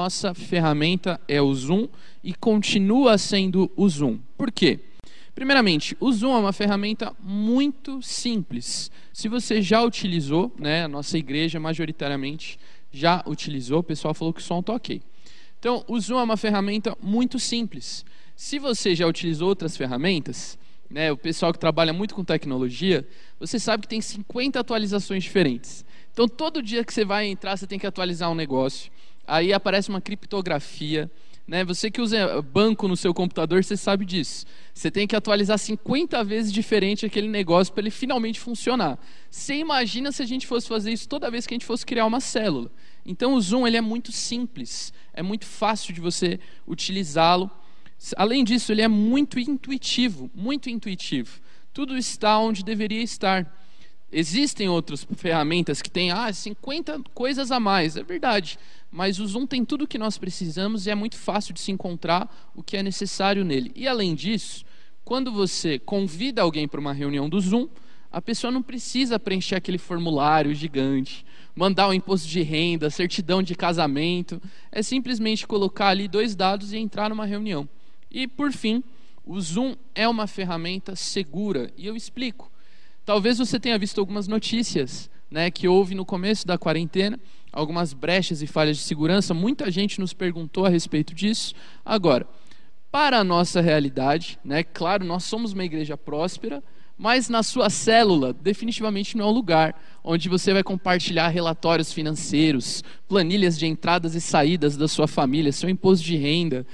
nossa ferramenta é o Zoom e continua sendo o Zoom. Por quê? Primeiramente, o Zoom é uma ferramenta muito simples. Se você já utilizou, né, a nossa igreja majoritariamente já utilizou, o pessoal falou que o som está ok. Então, o Zoom é uma ferramenta muito simples. Se você já utilizou outras ferramentas, né, o pessoal que trabalha muito com tecnologia, você sabe que tem 50 atualizações diferentes. Então, todo dia que você vai entrar, você tem que atualizar um negócio. Aí aparece uma criptografia. Né? Você que usa banco no seu computador, você sabe disso. Você tem que atualizar 50 vezes diferente aquele negócio para ele finalmente funcionar. Você imagina se a gente fosse fazer isso toda vez que a gente fosse criar uma célula. Então, o Zoom ele é muito simples, é muito fácil de você utilizá-lo. Além disso, ele é muito intuitivo, muito intuitivo. Tudo está onde deveria estar. Existem outras ferramentas que têm ah, 50 coisas a mais, é verdade. Mas o Zoom tem tudo o que nós precisamos e é muito fácil de se encontrar o que é necessário nele. E além disso, quando você convida alguém para uma reunião do Zoom, a pessoa não precisa preencher aquele formulário gigante, mandar o um imposto de renda, certidão de casamento. É simplesmente colocar ali dois dados e entrar numa reunião. E, por fim, o Zoom é uma ferramenta segura. E eu explico. Talvez você tenha visto algumas notícias né, que houve no começo da quarentena, algumas brechas e falhas de segurança. Muita gente nos perguntou a respeito disso. Agora, para a nossa realidade, né, claro, nós somos uma igreja próspera, mas na sua célula, definitivamente não é o lugar onde você vai compartilhar relatórios financeiros, planilhas de entradas e saídas da sua família, seu imposto de renda,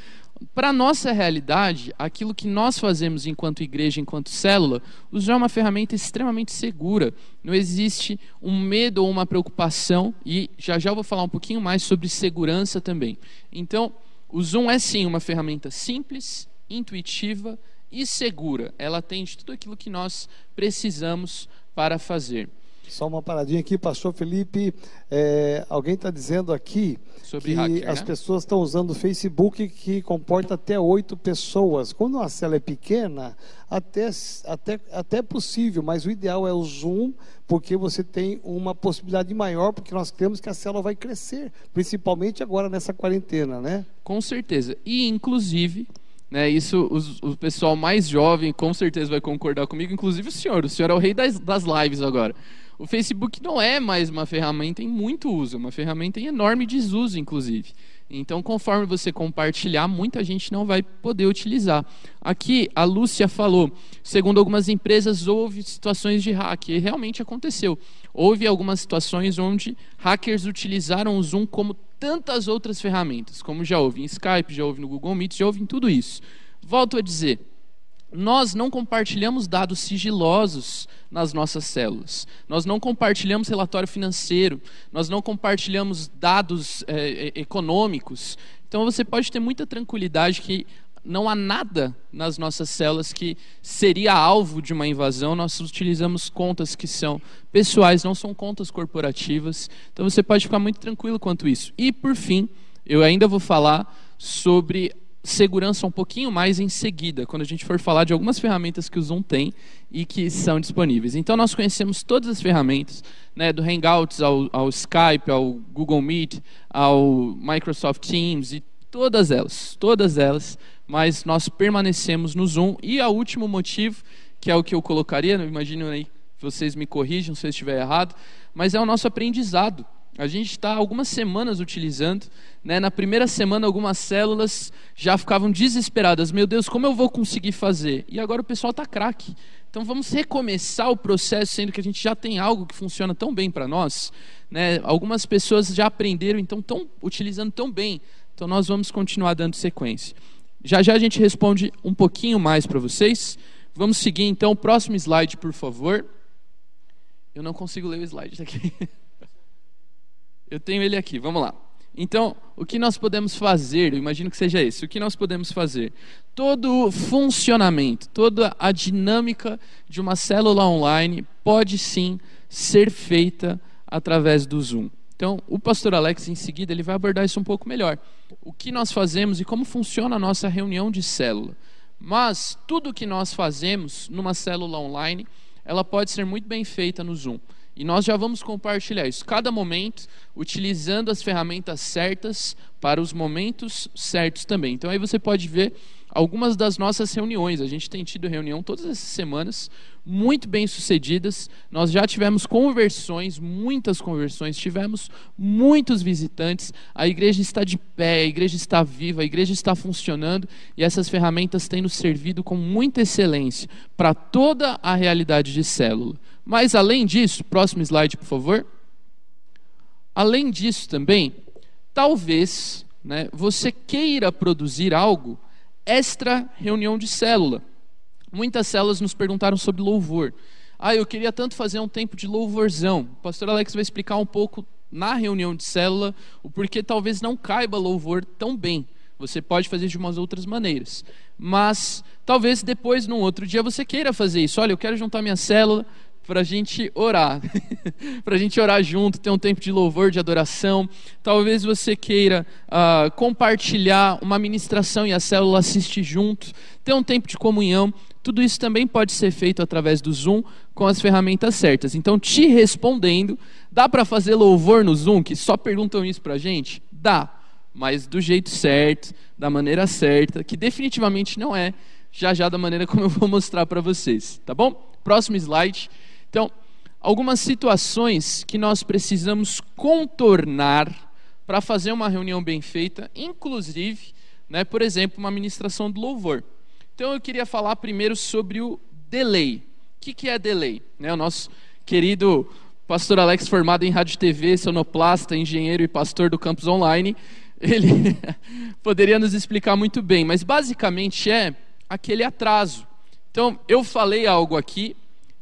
para a nossa realidade, aquilo que nós fazemos enquanto igreja, enquanto célula, o Zoom é uma ferramenta extremamente segura. Não existe um medo ou uma preocupação, e já já eu vou falar um pouquinho mais sobre segurança também. Então, o Zoom é sim uma ferramenta simples, intuitiva e segura. Ela atende tudo aquilo que nós precisamos para fazer. Só uma paradinha aqui, pastor Felipe. É, alguém está dizendo aqui Sobre que hacker, as né? pessoas estão usando o Facebook que comporta até oito pessoas. Quando a cela é pequena, até, até, até é possível, mas o ideal é o Zoom, porque você tem uma possibilidade maior, porque nós cremos que a célula vai crescer, principalmente agora nessa quarentena, né? Com certeza. E, inclusive, né, isso os, o pessoal mais jovem com certeza vai concordar comigo, inclusive o senhor. O senhor é o rei das, das lives agora. O Facebook não é mais uma ferramenta em muito uso, é uma ferramenta em enorme desuso, inclusive. Então, conforme você compartilhar, muita gente não vai poder utilizar. Aqui, a Lúcia falou, segundo algumas empresas, houve situações de hack, e realmente aconteceu. Houve algumas situações onde hackers utilizaram o Zoom como tantas outras ferramentas, como já houve em Skype, já houve no Google Meet, já houve em tudo isso. Volto a dizer, nós não compartilhamos dados sigilosos nas nossas células. Nós não compartilhamos relatório financeiro. Nós não compartilhamos dados é, econômicos. Então você pode ter muita tranquilidade que não há nada nas nossas células que seria alvo de uma invasão. Nós utilizamos contas que são pessoais, não são contas corporativas. Então você pode ficar muito tranquilo quanto isso. E por fim, eu ainda vou falar sobre segurança um pouquinho mais em seguida, quando a gente for falar de algumas ferramentas que o Zoom tem e que são disponíveis. Então, nós conhecemos todas as ferramentas, né, do Hangouts ao, ao Skype, ao Google Meet, ao Microsoft Teams e todas elas, todas elas, mas nós permanecemos no Zoom. E o último motivo, que é o que eu colocaria, imagino aí, vocês me corrijam se eu estiver errado, mas é o nosso aprendizado. A gente está algumas semanas utilizando. Né? Na primeira semana, algumas células já ficavam desesperadas. Meu Deus, como eu vou conseguir fazer? E agora o pessoal está craque. Então vamos recomeçar o processo, sendo que a gente já tem algo que funciona tão bem para nós. Né? Algumas pessoas já aprenderam, então estão utilizando tão bem. Então nós vamos continuar dando sequência. Já já a gente responde um pouquinho mais para vocês. Vamos seguir então o próximo slide, por favor. Eu não consigo ler o slide daqui. Eu tenho ele aqui, vamos lá. Então, o que nós podemos fazer? Eu imagino que seja esse. O que nós podemos fazer? Todo o funcionamento, toda a dinâmica de uma célula online pode sim ser feita através do Zoom. Então, o pastor Alex, em seguida, ele vai abordar isso um pouco melhor. O que nós fazemos e como funciona a nossa reunião de célula. Mas, tudo o que nós fazemos numa célula online, ela pode ser muito bem feita no Zoom. E nós já vamos compartilhar isso, cada momento, utilizando as ferramentas certas para os momentos certos também. Então aí você pode ver algumas das nossas reuniões. A gente tem tido reunião todas essas semanas, muito bem sucedidas. Nós já tivemos conversões, muitas conversões, tivemos muitos visitantes. A igreja está de pé, a igreja está viva, a igreja está funcionando e essas ferramentas têm nos servido com muita excelência para toda a realidade de célula. Mas além disso, próximo slide, por favor. Além disso também, talvez né, você queira produzir algo extra reunião de célula. Muitas células nos perguntaram sobre louvor. Ah, eu queria tanto fazer um tempo de louvorzão. O pastor Alex vai explicar um pouco na reunião de célula o porquê talvez não caiba louvor tão bem. Você pode fazer de umas outras maneiras. Mas talvez depois, num outro dia, você queira fazer isso. Olha, eu quero juntar minha célula, para a gente orar, para a gente orar junto, ter um tempo de louvor, de adoração. Talvez você queira uh, compartilhar uma ministração e a célula assiste junto, ter um tempo de comunhão. Tudo isso também pode ser feito através do Zoom com as ferramentas certas. Então, te respondendo, dá para fazer louvor no Zoom? Que só perguntam isso para a gente? Dá, mas do jeito certo, da maneira certa, que definitivamente não é já já da maneira como eu vou mostrar para vocês, tá bom? Próximo slide. Então, algumas situações que nós precisamos contornar para fazer uma reunião bem feita, inclusive, né, por exemplo, uma ministração do louvor. Então, eu queria falar primeiro sobre o delay. O que, que é delay? Né, o nosso querido pastor Alex, formado em rádio TV, sonoplasta, engenheiro e pastor do campus online, ele poderia nos explicar muito bem, mas basicamente é aquele atraso. Então, eu falei algo aqui,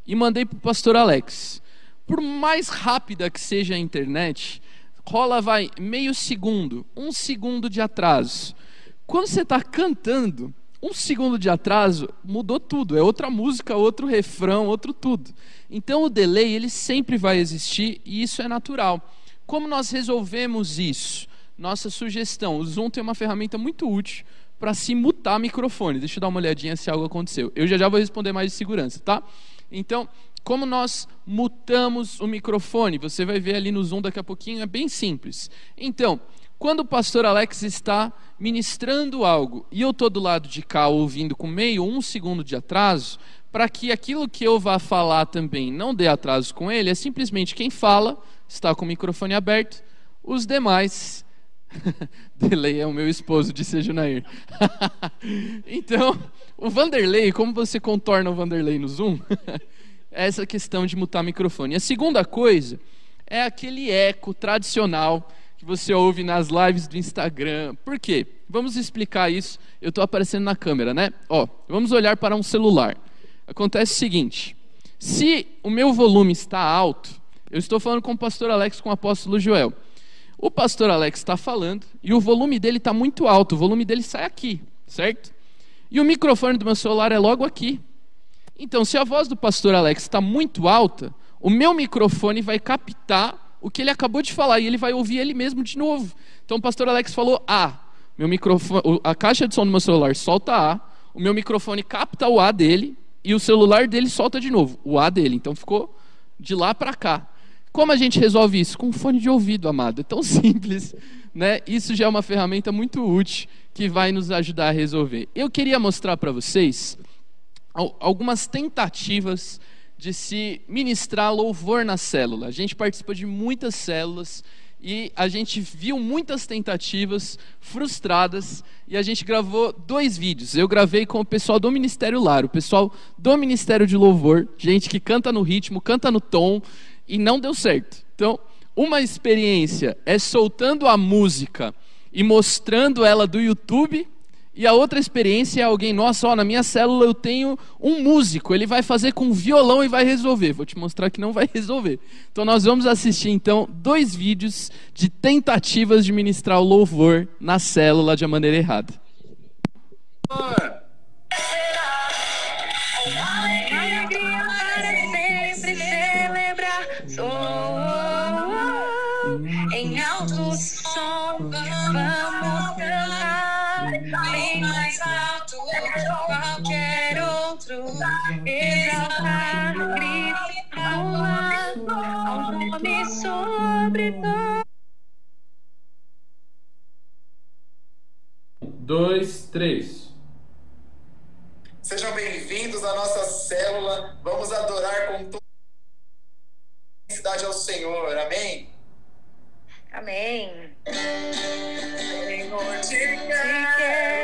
e mandei para o pastor Alex. Por mais rápida que seja a internet, rola vai meio segundo, um segundo de atraso. Quando você está cantando, um segundo de atraso mudou tudo. É outra música, outro refrão, outro tudo. Então o delay ele sempre vai existir e isso é natural. Como nós resolvemos isso? Nossa sugestão: o Zoom tem uma ferramenta muito útil para se mutar microfone. Deixa eu dar uma olhadinha se algo aconteceu. Eu já já vou responder mais de segurança, tá? Então, como nós mutamos o microfone? Você vai ver ali no Zoom daqui a pouquinho, é bem simples. Então, quando o pastor Alex está ministrando algo e eu estou do lado de cá ouvindo com meio um segundo de atraso, para que aquilo que eu vá falar também não dê atraso com ele, é simplesmente quem fala está com o microfone aberto, os demais. Delay é o meu esposo, disse a Junair. então, o Vanderlei, como você contorna o Vanderlei no Zoom? essa questão de mutar microfone. A segunda coisa é aquele eco tradicional que você ouve nas lives do Instagram. Por quê? Vamos explicar isso. Eu estou aparecendo na câmera, né? Ó, vamos olhar para um celular. Acontece o seguinte: se o meu volume está alto, eu estou falando com o pastor Alex, com o apóstolo Joel. O pastor Alex está falando e o volume dele está muito alto, o volume dele sai aqui, certo? E o microfone do meu celular é logo aqui. Então, se a voz do pastor Alex está muito alta, o meu microfone vai captar o que ele acabou de falar e ele vai ouvir ele mesmo de novo. Então, o pastor Alex falou A. Meu microfone, a caixa de som do meu celular solta A, o meu microfone capta o A dele e o celular dele solta de novo o A dele. Então, ficou de lá para cá. Como a gente resolve isso? Com um fone de ouvido, amado. É tão simples, né? Isso já é uma ferramenta muito útil que vai nos ajudar a resolver. Eu queria mostrar para vocês algumas tentativas de se ministrar louvor na célula. A gente participa de muitas células e a gente viu muitas tentativas frustradas e a gente gravou dois vídeos. Eu gravei com o pessoal do Ministério Lar, o pessoal do Ministério de Louvor, gente que canta no ritmo, canta no tom e não deu certo. Então, uma experiência é soltando a música e mostrando ela do YouTube e a outra experiência é alguém, nossa, ó, na minha célula eu tenho um músico, ele vai fazer com violão e vai resolver. Vou te mostrar que não vai resolver. Então nós vamos assistir então dois vídeos de tentativas de ministrar o louvor na célula de maneira errada. Vamos bem mais alto que qualquer outro. Exaltar Cristo no ar. nome sobre todo. Dois, três. Sejam bem-vindos à nossa célula. Vamos adorar com toda felicidade ao Senhor. Amém? Amém. Senhor, te quero,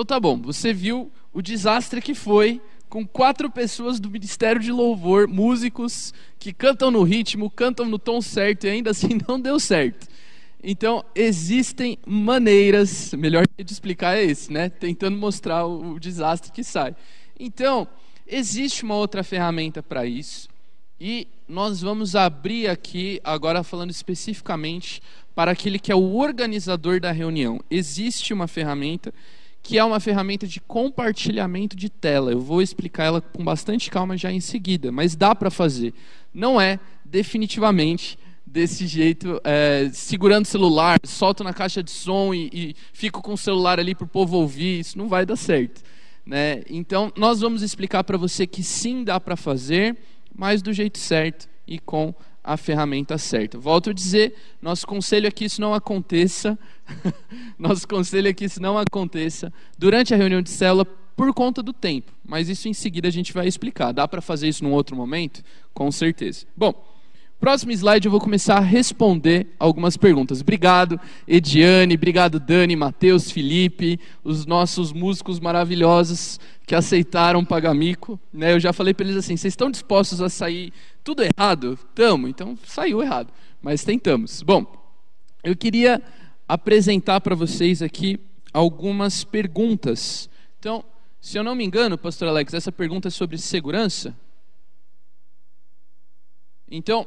Então tá bom, você viu o desastre que foi com quatro pessoas do Ministério de Louvor, músicos que cantam no ritmo, cantam no tom certo e ainda assim não deu certo. Então, existem maneiras, melhor de explicar é esse, né? Tentando mostrar o, o desastre que sai. Então, existe uma outra ferramenta para isso, e nós vamos abrir aqui, agora falando especificamente para aquele que é o organizador da reunião. Existe uma ferramenta que é uma ferramenta de compartilhamento de tela. Eu vou explicar ela com bastante calma já em seguida, mas dá para fazer. Não é definitivamente desse jeito, é, segurando o celular, solto na caixa de som e, e fico com o celular ali para o povo ouvir. Isso não vai dar certo. Né? Então, nós vamos explicar para você que sim dá para fazer, mas do jeito certo e com a ferramenta certa. Volto a dizer, nosso conselho é que isso não aconteça. nosso conselho é que isso não aconteça durante a reunião de célula por conta do tempo. Mas isso em seguida a gente vai explicar. Dá para fazer isso num outro momento? Com certeza. Bom, próximo slide eu vou começar a responder algumas perguntas. Obrigado, Ediane, obrigado, Dani, Matheus, Felipe, os nossos músicos maravilhosos que aceitaram pagar mico. Né? Eu já falei para eles assim: vocês estão dispostos a sair tudo errado? Tamo, então saiu errado, mas tentamos. Bom, eu queria apresentar para vocês aqui algumas perguntas. Então, se eu não me engano, pastor Alex, essa pergunta é sobre segurança? Então,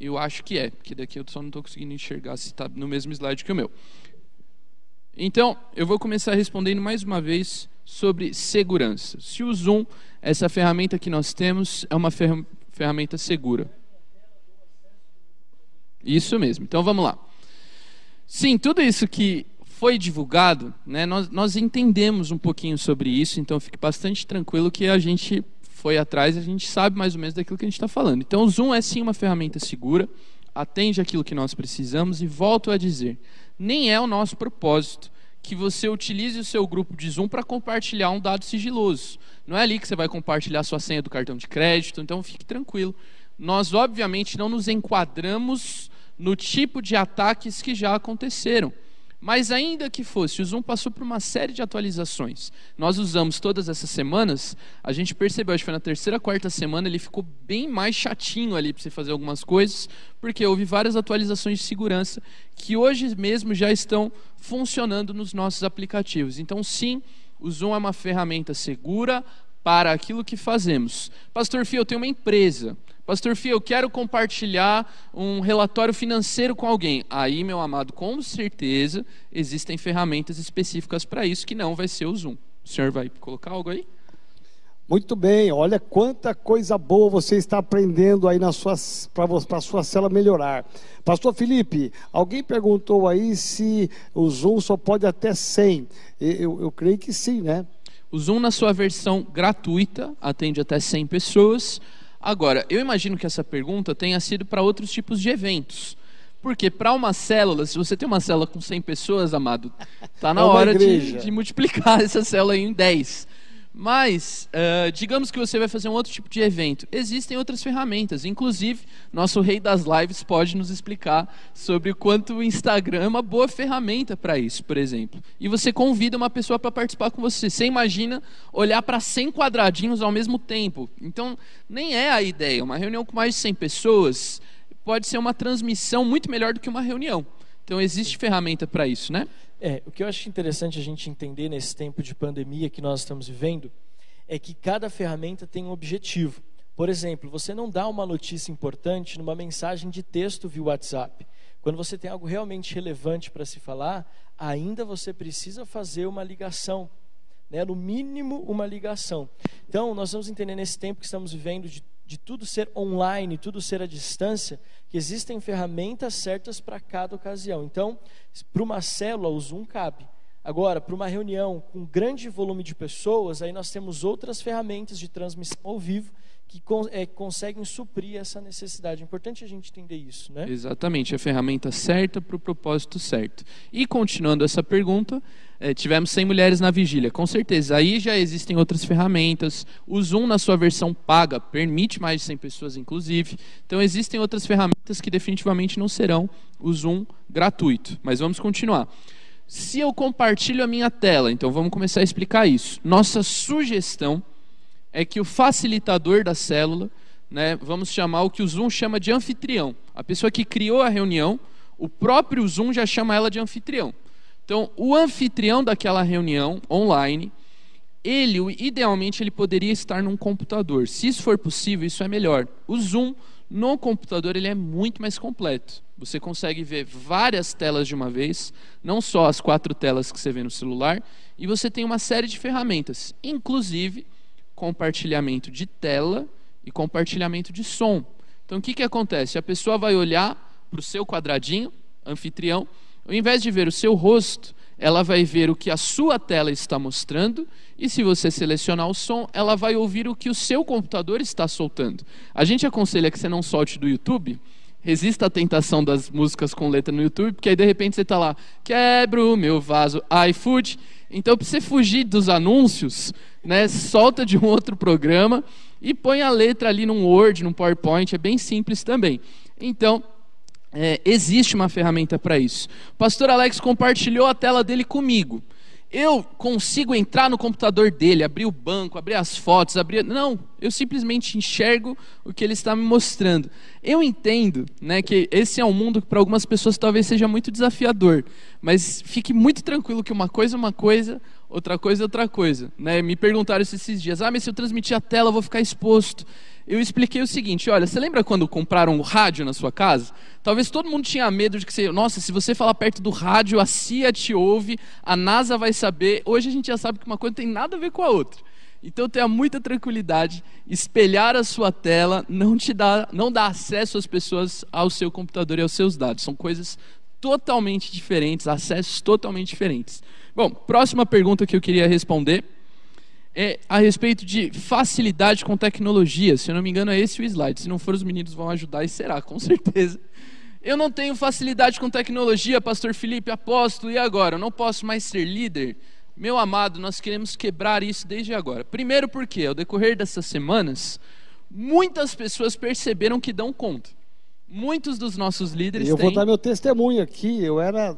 eu acho que é, porque daqui eu só não estou conseguindo enxergar se está no mesmo slide que o meu. Então, eu vou começar respondendo mais uma vez sobre segurança. Se o Zoom, essa ferramenta que nós temos, é uma ferramenta segura. Isso mesmo. Então vamos lá. Sim, tudo isso que foi divulgado, né, nós, nós entendemos um pouquinho sobre isso, então fique bastante tranquilo que a gente foi atrás, a gente sabe mais ou menos daquilo que a gente está falando. Então o Zoom é sim uma ferramenta segura, atende aquilo que nós precisamos e volto a dizer, nem é o nosso propósito que você utilize o seu grupo de Zoom para compartilhar um dado sigiloso. Não é ali que você vai compartilhar sua senha do cartão de crédito, então fique tranquilo. Nós, obviamente, não nos enquadramos no tipo de ataques que já aconteceram. Mas ainda que fosse, o Zoom passou por uma série de atualizações. Nós usamos todas essas semanas, a gente percebeu, acho que foi na terceira, quarta semana, ele ficou bem mais chatinho ali para você fazer algumas coisas, porque houve várias atualizações de segurança que hoje mesmo já estão funcionando nos nossos aplicativos. Então, sim, o Zoom é uma ferramenta segura para aquilo que fazemos. Pastor Fio, eu tenho uma empresa. Pastor Fio, eu quero compartilhar um relatório financeiro com alguém. Aí, meu amado, com certeza existem ferramentas específicas para isso que não vai ser o Zoom. O senhor vai colocar algo aí? Muito bem, olha quanta coisa boa você está aprendendo aí para a sua cela melhorar. Pastor Felipe, alguém perguntou aí se o Zoom só pode até 100. Eu, eu creio que sim, né? O Zoom, na sua versão gratuita, atende até 100 pessoas. Agora, eu imagino que essa pergunta tenha sido para outros tipos de eventos. Porque para uma célula, se você tem uma célula com 100 pessoas, amado, está na é hora de, de, multiplicar essa célula em 10. Mas, uh, digamos que você vai fazer um outro tipo de evento. Existem outras ferramentas. Inclusive, nosso rei das lives pode nos explicar sobre o quanto o Instagram é uma boa ferramenta para isso, por exemplo. E você convida uma pessoa para participar com você. Você imagina olhar para 100 quadradinhos ao mesmo tempo. Então, nem é a ideia. Uma reunião com mais de 100 pessoas pode ser uma transmissão muito melhor do que uma reunião. Então, existe ferramenta para isso, né? É, o que eu acho interessante a gente entender nesse tempo de pandemia que nós estamos vivendo é que cada ferramenta tem um objetivo. Por exemplo, você não dá uma notícia importante numa mensagem de texto via WhatsApp. Quando você tem algo realmente relevante para se falar, ainda você precisa fazer uma ligação, né? no mínimo uma ligação. Então, nós vamos entender nesse tempo que estamos vivendo de, de tudo ser online, tudo ser à distância, que existem ferramentas certas para cada ocasião. Então, para uma célula, o Zoom cabe. Agora, para uma reunião com grande volume de pessoas, aí nós temos outras ferramentas de transmissão ao vivo que é, conseguem suprir essa necessidade. É importante a gente entender isso, né? Exatamente, a ferramenta certa para o propósito certo. E continuando essa pergunta, é, tivemos 100 mulheres na vigília, com certeza. Aí já existem outras ferramentas. O Zoom, na sua versão paga, permite mais de 100 pessoas, inclusive. Então, existem outras ferramentas que definitivamente não serão o Zoom gratuito. Mas vamos continuar. Se eu compartilho a minha tela, então vamos começar a explicar isso. Nossa sugestão é que o facilitador da célula, né, vamos chamar o que o Zoom chama de anfitrião. A pessoa que criou a reunião, o próprio Zoom já chama ela de anfitrião. Então, o anfitrião daquela reunião online, ele, idealmente, ele poderia estar num computador. Se isso for possível, isso é melhor. O Zoom no computador ele é muito mais completo. Você consegue ver várias telas de uma vez, não só as quatro telas que você vê no celular, e você tem uma série de ferramentas, inclusive compartilhamento de tela e compartilhamento de som. Então o que, que acontece? A pessoa vai olhar para o seu quadradinho, anfitrião, ao invés de ver o seu rosto, ela vai ver o que a sua tela está mostrando, e se você selecionar o som, ela vai ouvir o que o seu computador está soltando. A gente aconselha que você não solte do YouTube, resista à tentação das músicas com letra no YouTube, porque aí de repente você está lá, quebro o meu vaso, iFood. Então, para você fugir dos anúncios, né, solta de um outro programa e põe a letra ali num Word, num PowerPoint, é bem simples também. Então, é, existe uma ferramenta para isso. O pastor Alex compartilhou a tela dele comigo. Eu consigo entrar no computador dele, abrir o banco, abrir as fotos, abrir. Não, eu simplesmente enxergo o que ele está me mostrando. Eu entendo né, que esse é um mundo que para algumas pessoas talvez seja muito desafiador, mas fique muito tranquilo que uma coisa é uma coisa, outra coisa é outra coisa. Né? Me perguntaram isso esses dias: ah, mas se eu transmitir a tela, eu vou ficar exposto. Eu expliquei o seguinte: olha, você lembra quando compraram o rádio na sua casa? Talvez todo mundo tinha medo de que você, nossa, se você falar perto do rádio, a CIA te ouve, a NASA vai saber. Hoje a gente já sabe que uma coisa tem nada a ver com a outra. Então tenha muita tranquilidade, espelhar a sua tela não te dá, não dá acesso às pessoas ao seu computador e aos seus dados. São coisas totalmente diferentes, acessos totalmente diferentes. Bom, próxima pergunta que eu queria responder é a respeito de facilidade com tecnologia. Se eu não me engano, é esse o slide. Se não for, os meninos vão ajudar e será, com certeza. Eu não tenho facilidade com tecnologia, Pastor Felipe, apóstolo, e agora? Eu não posso mais ser líder? Meu amado, nós queremos quebrar isso desde agora. Primeiro, porque ao decorrer dessas semanas, muitas pessoas perceberam que dão conta. Muitos dos nossos líderes. Eu têm... vou dar meu testemunho aqui. Eu era.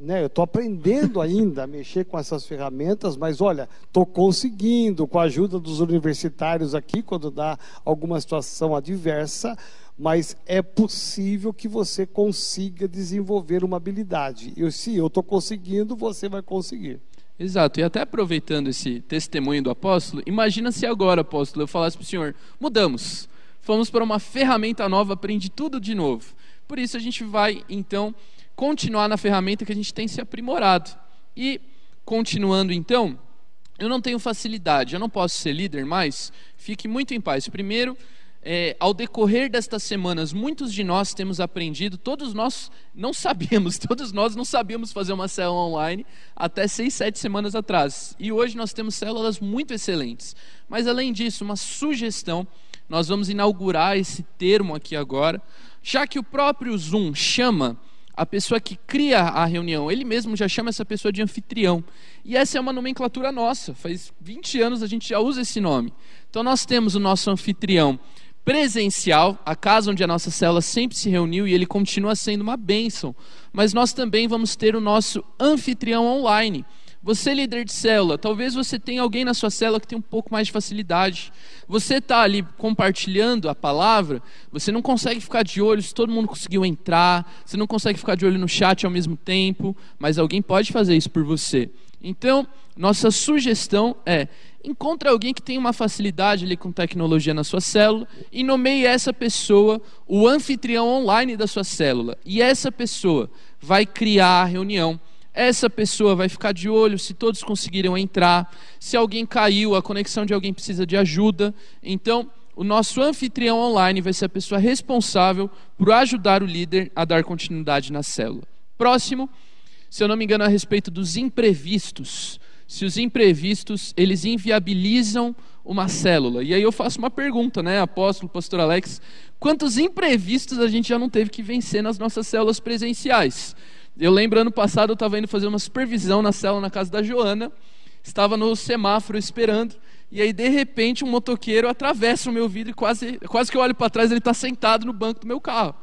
Né, eu estou aprendendo ainda a mexer com essas ferramentas, mas olha, estou conseguindo, com a ajuda dos universitários aqui, quando dá alguma situação adversa, mas é possível que você consiga desenvolver uma habilidade. E se eu estou conseguindo, você vai conseguir. Exato, e até aproveitando esse testemunho do apóstolo, imagina se agora, apóstolo, eu falasse para o senhor: mudamos, fomos para uma ferramenta nova, aprendi tudo de novo. Por isso a gente vai, então, continuar na ferramenta que a gente tem se aprimorado. E, continuando então, eu não tenho facilidade, eu não posso ser líder mais, fique muito em paz. Primeiro, é, ao decorrer destas semanas, muitos de nós temos aprendido, todos nós não sabíamos, todos nós não sabíamos fazer uma célula online até seis, sete semanas atrás. E hoje nós temos células muito excelentes. Mas além disso, uma sugestão, nós vamos inaugurar esse termo aqui agora, já que o próprio Zoom chama a pessoa que cria a reunião, ele mesmo já chama essa pessoa de anfitrião. E essa é uma nomenclatura nossa, faz 20 anos a gente já usa esse nome. Então nós temos o nosso anfitrião presencial, a casa onde a nossa célula sempre se reuniu e ele continua sendo uma bênção. Mas nós também vamos ter o nosso anfitrião online. Você, líder de célula, talvez você tenha alguém na sua célula que tem um pouco mais de facilidade. Você está ali compartilhando a palavra, você não consegue ficar de olho se todo mundo conseguiu entrar, você não consegue ficar de olho no chat ao mesmo tempo, mas alguém pode fazer isso por você. Então, nossa sugestão é: encontre alguém que tem uma facilidade ali com tecnologia na sua célula e nomeie essa pessoa o anfitrião online da sua célula. E essa pessoa vai criar a reunião. Essa pessoa vai ficar de olho se todos conseguiram entrar, se alguém caiu, a conexão de alguém precisa de ajuda. Então, o nosso anfitrião online vai ser a pessoa responsável por ajudar o líder a dar continuidade na célula. Próximo, se eu não me engano, a respeito dos imprevistos. Se os imprevistos, eles inviabilizam uma célula. E aí eu faço uma pergunta, né, apóstolo, pastor Alex, quantos imprevistos a gente já não teve que vencer nas nossas células presenciais? Eu lembro, ano passado, eu estava indo fazer uma supervisão na célula na casa da Joana, estava no semáforo esperando, e aí, de repente, um motoqueiro atravessa o meu vidro e quase, quase que eu olho para trás, ele está sentado no banco do meu carro.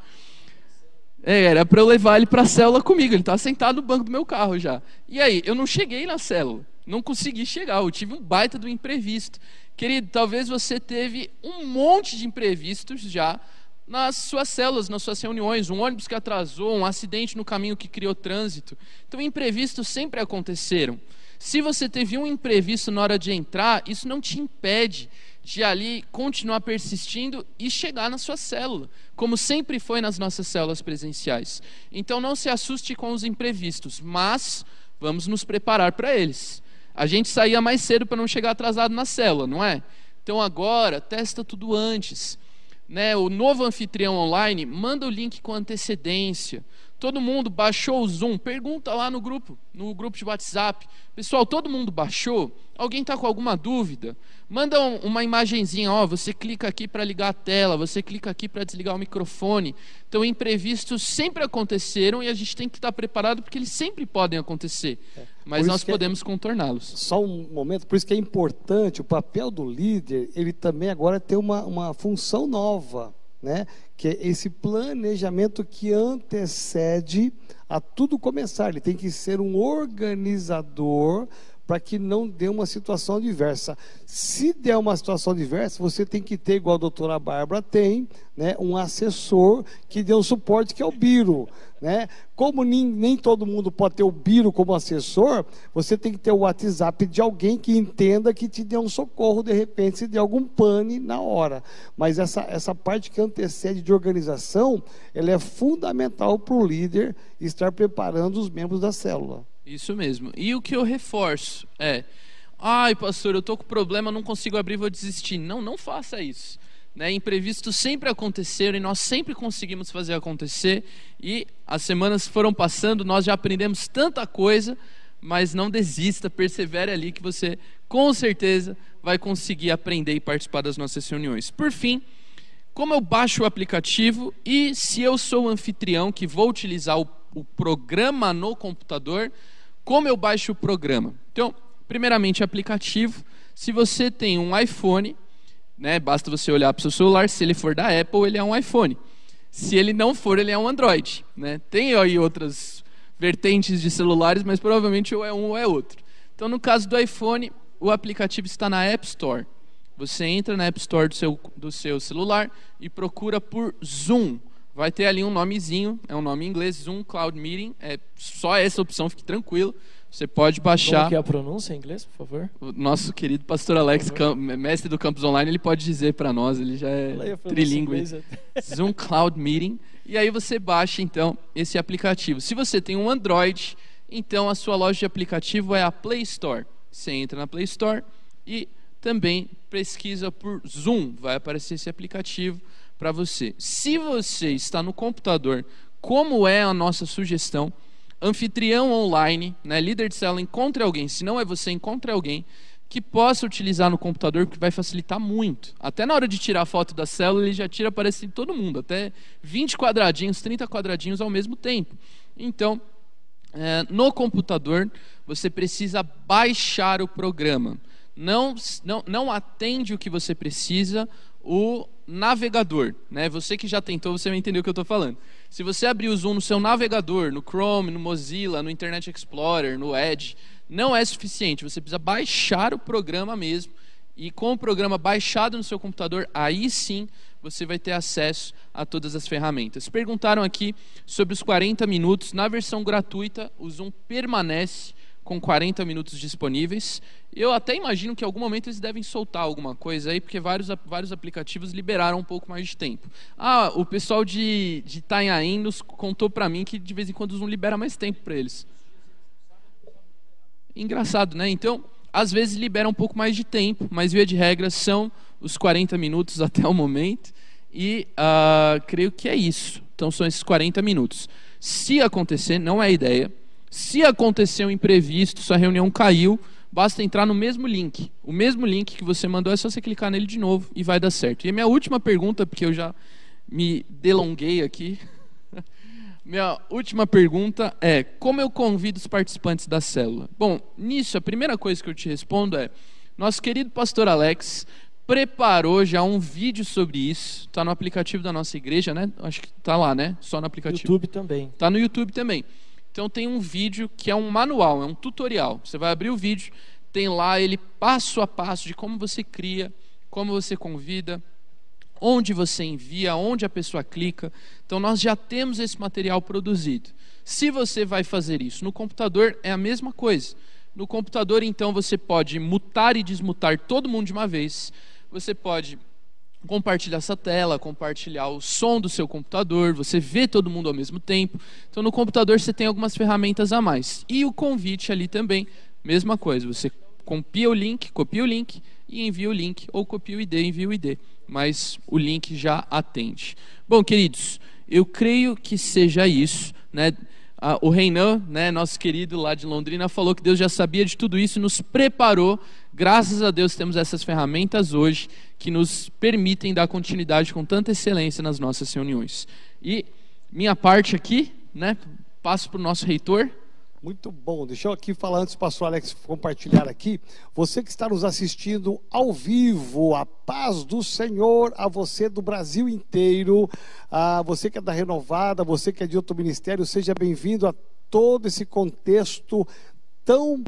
É, era para eu levar ele para a célula comigo, ele está sentado no banco do meu carro já. E aí, eu não cheguei na célula, não consegui chegar, eu tive um baita do imprevisto. Querido, talvez você teve um monte de imprevistos já nas suas células, nas suas reuniões, um ônibus que atrasou, um acidente no caminho que criou trânsito. Então, imprevistos sempre aconteceram. Se você teve um imprevisto na hora de entrar, isso não te impede de ali continuar persistindo e chegar na sua célula, como sempre foi nas nossas células presenciais. Então não se assuste com os imprevistos, mas vamos nos preparar para eles. A gente saía mais cedo para não chegar atrasado na célula, não é? Então agora, testa tudo antes. Né? O novo anfitrião online manda o link com antecedência. Todo mundo baixou o Zoom? Pergunta lá no grupo, no grupo de WhatsApp. Pessoal, todo mundo baixou? Alguém está com alguma dúvida? Manda um, uma imagenzinha, ó, você clica aqui para ligar a tela, você clica aqui para desligar o microfone. Então, imprevistos sempre aconteceram e a gente tem que estar preparado porque eles sempre podem acontecer. É. Mas nós é podemos é... contorná-los. Só um momento, por isso que é importante, o papel do líder, ele também agora tem uma, uma função nova né? que é esse planejamento que antecede a tudo começar. Ele tem que ser um organizador para que não dê uma situação diversa. Se der uma situação diversa, você tem que ter, igual a doutora Bárbara tem, né, um assessor que dê um suporte, que é o Biro. Né? Como nem, nem todo mundo pode ter o Biro como assessor, você tem que ter o WhatsApp de alguém que entenda que te dê um socorro de repente, se der algum pane na hora. Mas essa, essa parte que antecede de organização, ela é fundamental para o líder estar preparando os membros da célula. Isso mesmo. E o que eu reforço é: ai, pastor, eu estou com problema, não consigo abrir, vou desistir. Não, não faça isso. Né? Imprevistos sempre aconteceram e nós sempre conseguimos fazer acontecer. E as semanas foram passando, nós já aprendemos tanta coisa, mas não desista, persevere ali que você com certeza vai conseguir aprender e participar das nossas reuniões. Por fim, como eu baixo o aplicativo e se eu sou o anfitrião que vou utilizar o, o programa no computador, como eu baixo o programa? Então, primeiramente, aplicativo. Se você tem um iPhone, né, basta você olhar para o seu celular. Se ele for da Apple, ele é um iPhone. Se ele não for, ele é um Android. Né? Tem aí outras vertentes de celulares, mas provavelmente ou é um ou é outro. Então, no caso do iPhone, o aplicativo está na App Store. Você entra na App Store do seu, do seu celular e procura por Zoom vai ter ali um nomezinho, é um nome em inglês, Zoom Cloud Meeting, é só essa opção, fique tranquilo. Você pode baixar. Como que é a pronúncia em inglês, por favor? O nosso querido pastor Alex, mestre do Campus Online, ele pode dizer para nós, ele já é trilingue. Zoom Cloud Meeting. E aí você baixa então esse aplicativo. Se você tem um Android, então a sua loja de aplicativo é a Play Store. Você entra na Play Store e também pesquisa por Zoom, vai aparecer esse aplicativo para você. Se você está no computador, como é a nossa sugestão, anfitrião online, né, líder de célula, encontre alguém, se não é você, encontre alguém que possa utilizar no computador, porque vai facilitar muito. Até na hora de tirar a foto da célula, ele já tira para todo mundo, até 20 quadradinhos, 30 quadradinhos ao mesmo tempo. Então, é, no computador, você precisa baixar o programa. Não, não, não atende o que você precisa o navegador. Né? Você que já tentou, você vai entender o que eu estou falando. Se você abrir o Zoom no seu navegador, no Chrome, no Mozilla, no Internet Explorer, no Edge, não é suficiente. Você precisa baixar o programa mesmo. E com o programa baixado no seu computador, aí sim você vai ter acesso a todas as ferramentas. Perguntaram aqui sobre os 40 minutos. Na versão gratuita, o Zoom permanece com 40 minutos disponíveis. Eu até imagino que em algum momento eles devem soltar alguma coisa aí, porque vários, vários aplicativos liberaram um pouco mais de tempo. Ah, o pessoal de, de Itanhaém nos contou para mim que de vez em quando o Zoom libera mais tempo para eles. Engraçado, né? Então, às vezes libera um pouco mais de tempo, mas via de regra são os 40 minutos até o momento. E uh, creio que é isso. Então são esses 40 minutos. Se acontecer, não é ideia. Se acontecer um imprevisto, sua reunião caiu, basta entrar no mesmo link. O mesmo link que você mandou é só você clicar nele de novo e vai dar certo. E a minha última pergunta, porque eu já me delonguei aqui. minha última pergunta é: como eu convido os participantes da célula? Bom, nisso, a primeira coisa que eu te respondo é: nosso querido pastor Alex preparou já um vídeo sobre isso. Está no aplicativo da nossa igreja, né? Acho que está lá, né? Só no aplicativo. YouTube também. Está no YouTube também. Então tem um vídeo que é um manual, é um tutorial. Você vai abrir o vídeo, tem lá ele passo a passo de como você cria, como você convida, onde você envia, onde a pessoa clica. Então nós já temos esse material produzido. Se você vai fazer isso no computador, é a mesma coisa. No computador, então, você pode mutar e desmutar todo mundo de uma vez. Você pode compartilhar essa tela, compartilhar o som do seu computador, você vê todo mundo ao mesmo tempo. Então no computador você tem algumas ferramentas a mais. E o convite ali também, mesma coisa, você copia o link, copia o link e envia o link, ou copia o ID, envia o ID, mas o link já atende. Bom, queridos, eu creio que seja isso, né? O Reinan, né, nosso querido lá de Londrina, falou que Deus já sabia de tudo isso e nos preparou. Graças a Deus temos essas ferramentas hoje que nos permitem dar continuidade com tanta excelência nas nossas reuniões. E minha parte aqui, né, passo para o nosso reitor. Muito bom. Deixa eu aqui falar antes pastor Alex compartilhar aqui. Você que está nos assistindo ao vivo, a paz do Senhor a você do Brasil inteiro, a você que é da Renovada, você que é de outro ministério, seja bem-vindo a todo esse contexto tão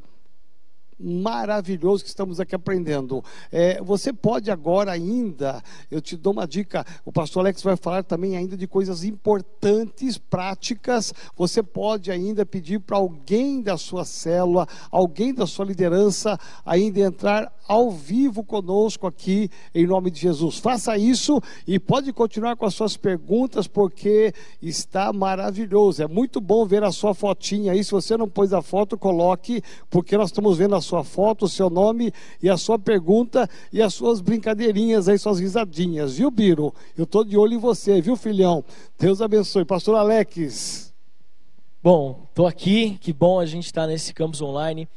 maravilhoso que estamos aqui aprendendo. É, você pode agora ainda, eu te dou uma dica, o pastor Alex vai falar também ainda de coisas importantes, práticas. Você pode ainda pedir para alguém da sua célula, alguém da sua liderança, ainda entrar ao vivo conosco aqui, em nome de Jesus. Faça isso e pode continuar com as suas perguntas, porque está maravilhoso. É muito bom ver a sua fotinha aí. Se você não pôs a foto, coloque, porque nós estamos vendo a sua foto, o seu nome e a sua pergunta e as suas brincadeirinhas aí, suas risadinhas, viu, Biro? Eu estou de olho em você, viu, filhão? Deus abençoe. Pastor Alex. Bom, estou aqui, que bom a gente estar tá nesse campus online.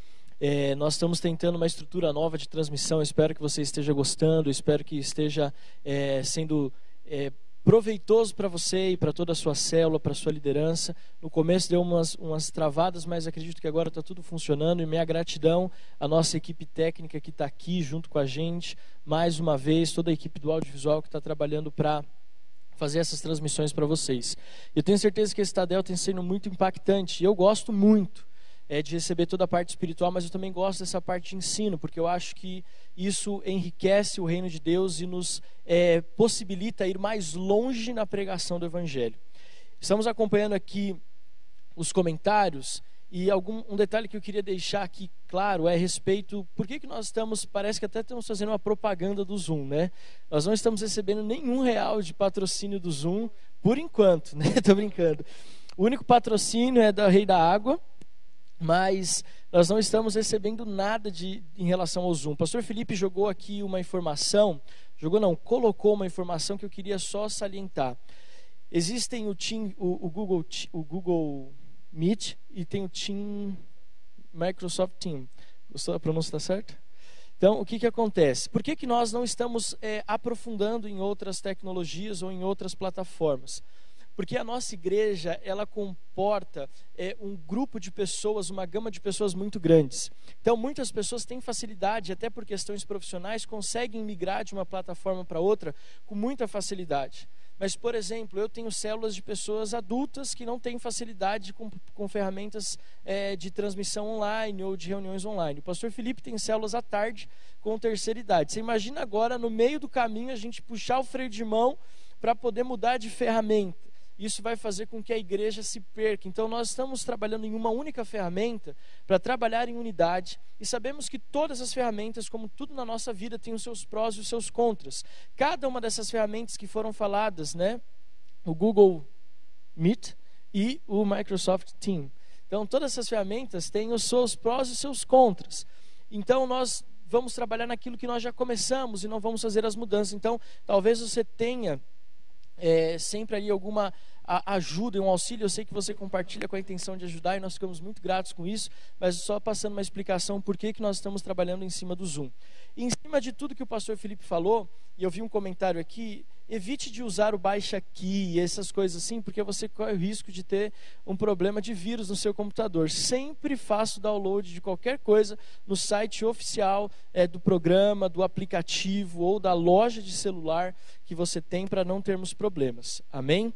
É, nós estamos tentando uma estrutura nova de transmissão. Espero que você esteja gostando, espero que esteja é, sendo é, proveitoso para você e para toda a sua célula, para a sua liderança. No começo deu umas, umas travadas, mas acredito que agora está tudo funcionando. E minha gratidão à nossa equipe técnica que está aqui junto com a gente, mais uma vez, toda a equipe do audiovisual que está trabalhando para fazer essas transmissões para vocês. Eu tenho certeza que esse Tadel tem sido muito impactante eu gosto muito é, de receber toda a parte espiritual, mas eu também gosto dessa parte de ensino, porque eu acho que isso enriquece o reino de Deus e nos é, possibilita ir mais longe na pregação do Evangelho. Estamos acompanhando aqui os comentários e algum um detalhe que eu queria deixar aqui claro é a respeito por que, que nós estamos, parece que até estamos fazendo uma propaganda do Zoom, né? Nós não estamos recebendo nenhum real de patrocínio do Zoom por enquanto, né? Tô brincando. O único patrocínio é da Rei da Água, mas nós não estamos recebendo nada de, em relação ao Zoom. O pastor Felipe jogou aqui uma informação, jogou não, colocou uma informação que eu queria só salientar. Existem o, team, o, o Google, o Google Meet e tem o Team Microsoft Team. Gostou? A pronúncia está certa? Então, o que, que acontece? Por que, que nós não estamos é, aprofundando em outras tecnologias ou em outras plataformas? Porque a nossa igreja, ela comporta é, um grupo de pessoas, uma gama de pessoas muito grandes. Então, muitas pessoas têm facilidade, até por questões profissionais, conseguem migrar de uma plataforma para outra com muita facilidade. Mas, por exemplo, eu tenho células de pessoas adultas que não têm facilidade com, com ferramentas é, de transmissão online ou de reuniões online. O pastor Felipe tem células à tarde com terceira idade. Você imagina agora, no meio do caminho, a gente puxar o freio de mão para poder mudar de ferramenta. Isso vai fazer com que a igreja se perca. Então, nós estamos trabalhando em uma única ferramenta para trabalhar em unidade e sabemos que todas as ferramentas, como tudo na nossa vida, têm os seus prós e os seus contras. Cada uma dessas ferramentas que foram faladas, né? O Google Meet e o Microsoft Team. Então, todas essas ferramentas têm os seus prós e os seus contras. Então, nós vamos trabalhar naquilo que nós já começamos e não vamos fazer as mudanças. Então, talvez você tenha é, sempre aí alguma ajuda e um auxílio. Eu sei que você compartilha com a intenção de ajudar e nós ficamos muito gratos com isso, mas só passando uma explicação por que, que nós estamos trabalhando em cima do Zoom. E em cima de tudo que o pastor Felipe falou, e eu vi um comentário aqui, evite de usar o baixa aqui e essas coisas assim, porque você corre o risco de ter um problema de vírus no seu computador. Sempre faça o download de qualquer coisa no site oficial é, do programa, do aplicativo ou da loja de celular que você tem para não termos problemas. Amém?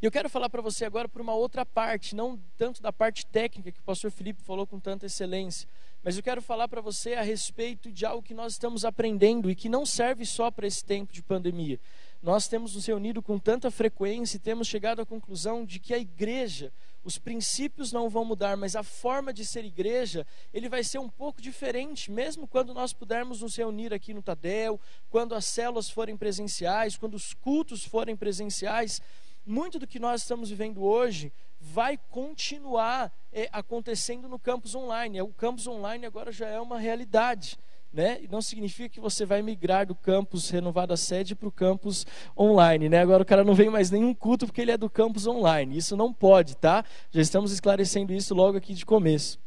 E eu quero falar para você agora por uma outra parte, não tanto da parte técnica que o pastor Felipe falou com tanta excelência, mas eu quero falar para você a respeito de algo que nós estamos aprendendo e que não serve só para esse tempo de pandemia. Nós temos nos reunido com tanta frequência e temos chegado à conclusão de que a igreja, os princípios não vão mudar, mas a forma de ser igreja, ele vai ser um pouco diferente, mesmo quando nós pudermos nos reunir aqui no Tadel, quando as células forem presenciais, quando os cultos forem presenciais muito do que nós estamos vivendo hoje vai continuar é, acontecendo no campus online. O campus online agora já é uma realidade. Né? Não significa que você vai migrar do campus renovado a sede para o campus online. Né? Agora o cara não vem mais nenhum culto porque ele é do campus online. Isso não pode, tá? Já estamos esclarecendo isso logo aqui de começo.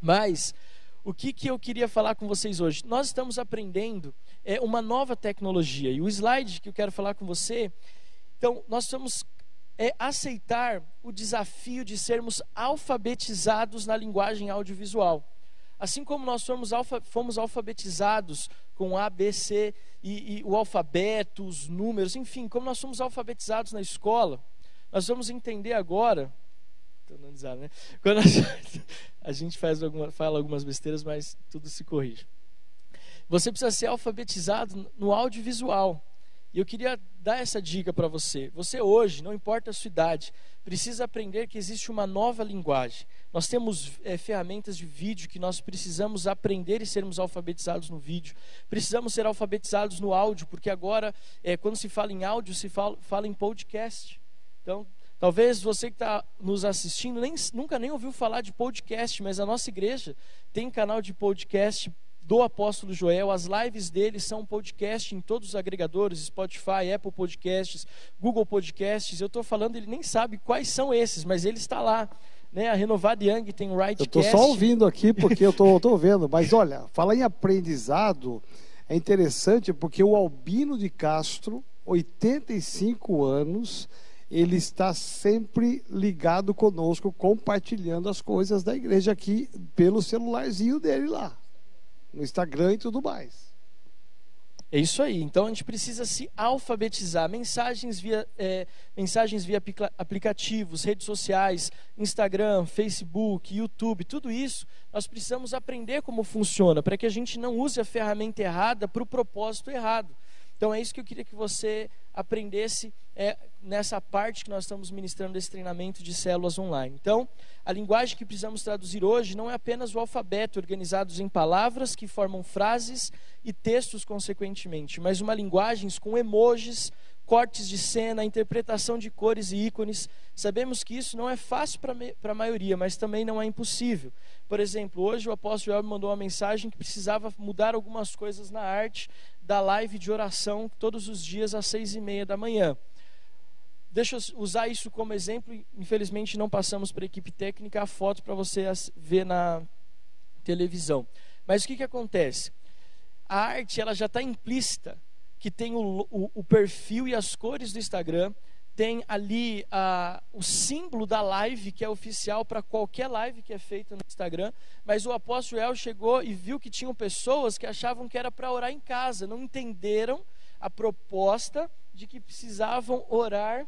Mas o que, que eu queria falar com vocês hoje? Nós estamos aprendendo é, uma nova tecnologia. E o slide que eu quero falar com você. Então, nós estamos é aceitar o desafio de sermos alfabetizados na linguagem audiovisual. Assim como nós fomos, alfa, fomos alfabetizados com A, B, C e, e, o alfabeto, os números, enfim, como nós fomos alfabetizados na escola, nós vamos entender agora. né? Quando a gente faz alguma, fala algumas besteiras, mas tudo se corrige. Você precisa ser alfabetizado no audiovisual. E eu queria dar essa dica para você. Você hoje, não importa a sua idade, precisa aprender que existe uma nova linguagem. Nós temos é, ferramentas de vídeo que nós precisamos aprender e sermos alfabetizados no vídeo. Precisamos ser alfabetizados no áudio, porque agora, é, quando se fala em áudio, se fala, fala em podcast. Então, Talvez você que está nos assistindo nem, nunca nem ouviu falar de podcast, mas a nossa igreja tem canal de podcast do apóstolo Joel. As lives dele são podcast em todos os agregadores, Spotify, Apple Podcasts, Google Podcasts. Eu estou falando, ele nem sabe quais são esses, mas ele está lá. Né? A Renovada Young tem Ridecast. Eu estou só ouvindo aqui porque eu estou vendo. Mas olha, falar em aprendizado é interessante porque o Albino de Castro, 85 anos, ele está sempre ligado conosco, compartilhando as coisas da igreja aqui pelo celularzinho dele lá no Instagram e tudo mais. É isso aí. Então a gente precisa se alfabetizar. Mensagens via, é, mensagens via aplicativos, redes sociais, Instagram, Facebook, YouTube, tudo isso nós precisamos aprender como funciona para que a gente não use a ferramenta errada para o propósito errado. Então é isso que eu queria que você aprendesse é, nessa parte que nós estamos ministrando desse treinamento de células online. Então, a linguagem que precisamos traduzir hoje não é apenas o alfabeto organizados em palavras que formam frases e textos consequentemente, mas uma linguagem com emojis, cortes de cena, interpretação de cores e ícones. Sabemos que isso não é fácil para a maioria, mas também não é impossível. Por exemplo, hoje o apóstolo Elber mandou uma mensagem que precisava mudar algumas coisas na arte da live de oração todos os dias às seis e meia da manhã. Deixa eu usar isso como exemplo. Infelizmente, não passamos para a equipe técnica a foto para você ver na televisão. Mas o que, que acontece? A arte ela já está implícita, que tem o, o, o perfil e as cores do Instagram, tem ali a, o símbolo da live, que é oficial para qualquer live que é feita no Instagram. Mas o apóstolo El chegou e viu que tinham pessoas que achavam que era para orar em casa, não entenderam a proposta de que precisavam orar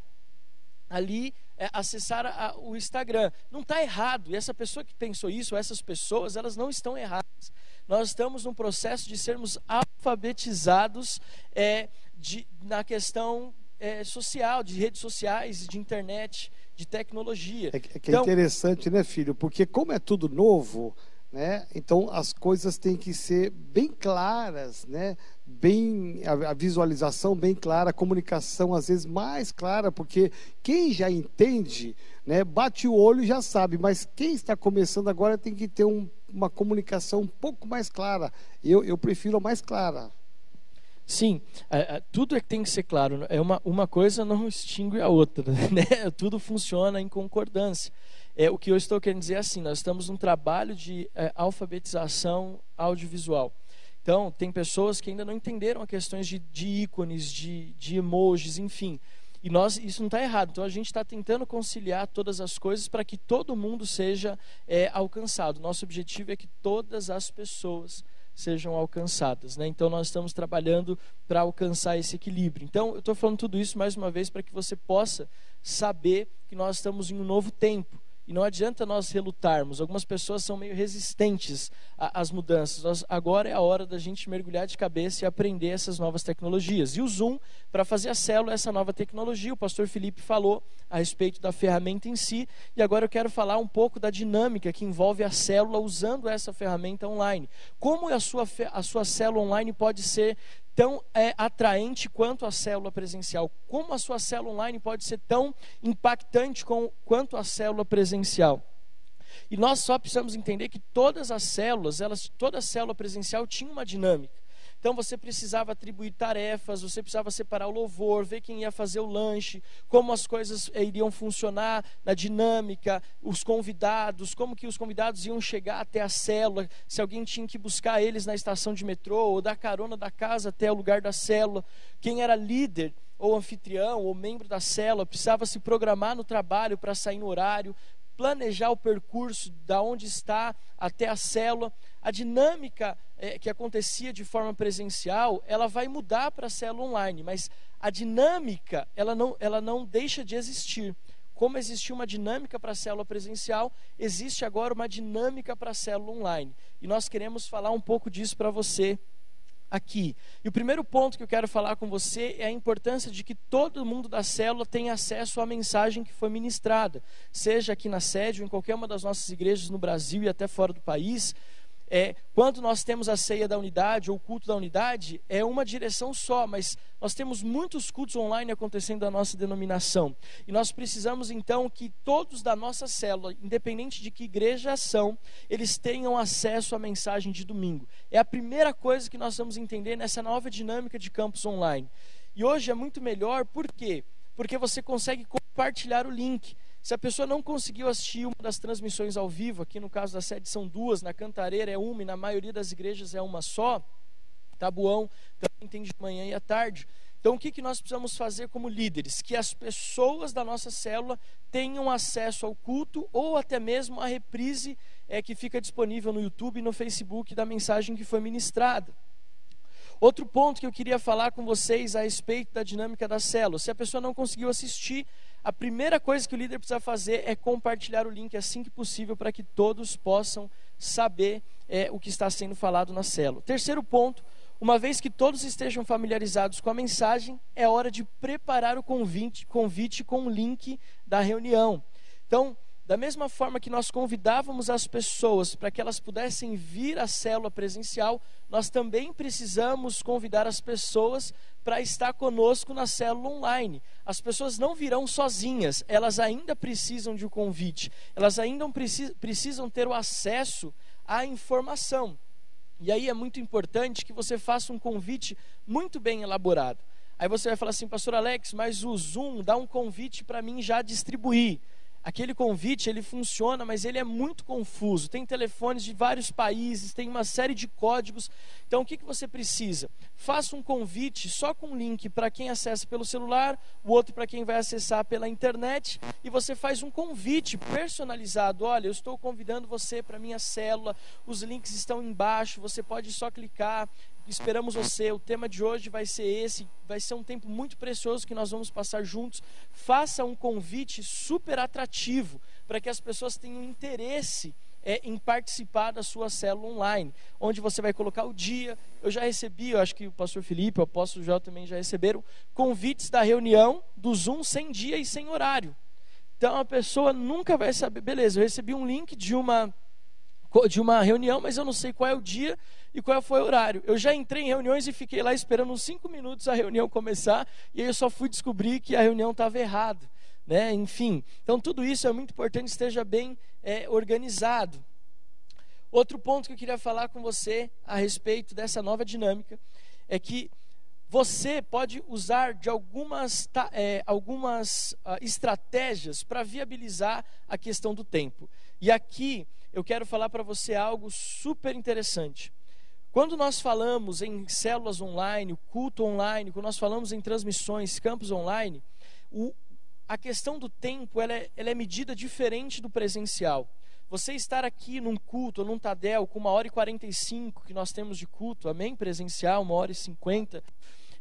ali, é, acessar a, o Instagram. Não está errado, e essa pessoa que pensou isso, essas pessoas, elas não estão erradas. Nós estamos num processo de sermos alfabetizados é, de, na questão é, social, de redes sociais, de internet, de tecnologia. É, é que é então, interessante, né, filho? Porque como é tudo novo, né? Então as coisas têm que ser bem claras, né? Bem a, a, visualização bem clara, a comunicação às vezes mais clara, porque quem já entende, né? Bate o olho e já sabe, mas quem está começando agora tem que ter um, uma comunicação um pouco mais clara. Eu, eu prefiro a mais clara. Sim, é, é, tudo é que tem que ser claro. É uma, uma coisa não extingue a outra, né? Tudo funciona em concordância. É, o que eu estou querendo dizer é assim: nós estamos num trabalho de é, alfabetização audiovisual. Então, tem pessoas que ainda não entenderam as questões de, de ícones, de, de emojis, enfim. E nós, isso não está errado. Então, a gente está tentando conciliar todas as coisas para que todo mundo seja é, alcançado. Nosso objetivo é que todas as pessoas sejam alcançadas. Né? Então, nós estamos trabalhando para alcançar esse equilíbrio. Então, eu estou falando tudo isso mais uma vez para que você possa saber que nós estamos em um novo tempo. E não adianta nós relutarmos. Algumas pessoas são meio resistentes às mudanças. Nós, agora é a hora da gente mergulhar de cabeça e aprender essas novas tecnologias. E o Zoom, para fazer a célula, é essa nova tecnologia. O pastor Felipe falou a respeito da ferramenta em si. E agora eu quero falar um pouco da dinâmica que envolve a célula usando essa ferramenta online. Como a sua, a sua célula online pode ser tão é, atraente quanto a célula presencial? Como a sua célula online pode ser tão impactante com, quanto a célula presencial? E nós só precisamos entender que todas as células, elas, toda célula presencial tinha uma dinâmica. Então você precisava atribuir tarefas, você precisava separar o louvor, ver quem ia fazer o lanche, como as coisas eh, iriam funcionar na dinâmica, os convidados, como que os convidados iam chegar até a célula, se alguém tinha que buscar eles na estação de metrô ou dar carona da casa até o lugar da célula, quem era líder ou anfitrião ou membro da célula precisava se programar no trabalho para sair no horário, planejar o percurso da onde está até a célula. A dinâmica é, que acontecia de forma presencial, ela vai mudar para a célula online, mas a dinâmica, ela não, ela não deixa de existir. Como existia uma dinâmica para a célula presencial, existe agora uma dinâmica para a célula online. E nós queremos falar um pouco disso para você aqui. E o primeiro ponto que eu quero falar com você é a importância de que todo mundo da célula tenha acesso à mensagem que foi ministrada, seja aqui na sede ou em qualquer uma das nossas igrejas no Brasil e até fora do país. É, quando nós temos a ceia da unidade ou o culto da unidade, é uma direção só, mas nós temos muitos cultos online acontecendo da nossa denominação. E nós precisamos então que todos da nossa célula, independente de que igreja são, eles tenham acesso à mensagem de domingo. É a primeira coisa que nós vamos entender nessa nova dinâmica de campus online. E hoje é muito melhor, por quê? Porque você consegue compartilhar o link. Se a pessoa não conseguiu assistir uma das transmissões ao vivo, aqui no caso da sede são duas, na Cantareira é uma e na maioria das igrejas é uma só, Tabuão também tem de manhã e à tarde. Então, o que, que nós precisamos fazer como líderes? Que as pessoas da nossa célula tenham acesso ao culto ou até mesmo à reprise é, que fica disponível no YouTube e no Facebook da mensagem que foi ministrada. Outro ponto que eu queria falar com vocês a respeito da dinâmica da célula. Se a pessoa não conseguiu assistir, a primeira coisa que o líder precisa fazer é compartilhar o link assim que possível para que todos possam saber é, o que está sendo falado na célula. Terceiro ponto, uma vez que todos estejam familiarizados com a mensagem, é hora de preparar o convite, convite com o link da reunião. Então, da mesma forma que nós convidávamos as pessoas para que elas pudessem vir à célula presencial, nós também precisamos convidar as pessoas para estar conosco na célula online. As pessoas não virão sozinhas, elas ainda precisam de um convite, elas ainda precisam ter o acesso à informação. E aí é muito importante que você faça um convite muito bem elaborado. Aí você vai falar assim, pastor Alex, mas o Zoom dá um convite para mim já distribuir aquele convite ele funciona, mas ele é muito confuso. Tem telefones de vários países, tem uma série de códigos. Então, o que, que você precisa? Faça um convite só com link para quem acessa pelo celular, o outro para quem vai acessar pela internet, e você faz um convite personalizado. Olha, eu estou convidando você para minha célula, os links estão embaixo, você pode só clicar, esperamos você. O tema de hoje vai ser esse, vai ser um tempo muito precioso que nós vamos passar juntos. Faça um convite super atrativo para que as pessoas tenham interesse é, em participar da sua célula online, onde você vai colocar o dia. Eu já recebi, eu acho que o pastor Felipe, o apóstolo Joel também já receberam convites da reunião do Zoom sem dia e sem horário. Então a pessoa nunca vai saber, beleza, eu recebi um link de uma de uma reunião, mas eu não sei qual é o dia e qual foi o horário. Eu já entrei em reuniões e fiquei lá esperando uns cinco minutos a reunião começar, e aí eu só fui descobrir que a reunião estava errada. Né? Enfim, então tudo isso é muito importante, esteja bem é, organizado. Outro ponto que eu queria falar com você a respeito dessa nova dinâmica é que você pode usar de algumas, é, algumas uh, estratégias para viabilizar a questão do tempo. E aqui eu quero falar para você algo super interessante. Quando nós falamos em células online, culto online, quando nós falamos em transmissões, campos online, o, a questão do tempo ela é, ela é medida diferente do presencial. Você estar aqui num culto num Tadel com uma hora e 45 que nós temos de culto, amém? Presencial, uma hora e cinquenta.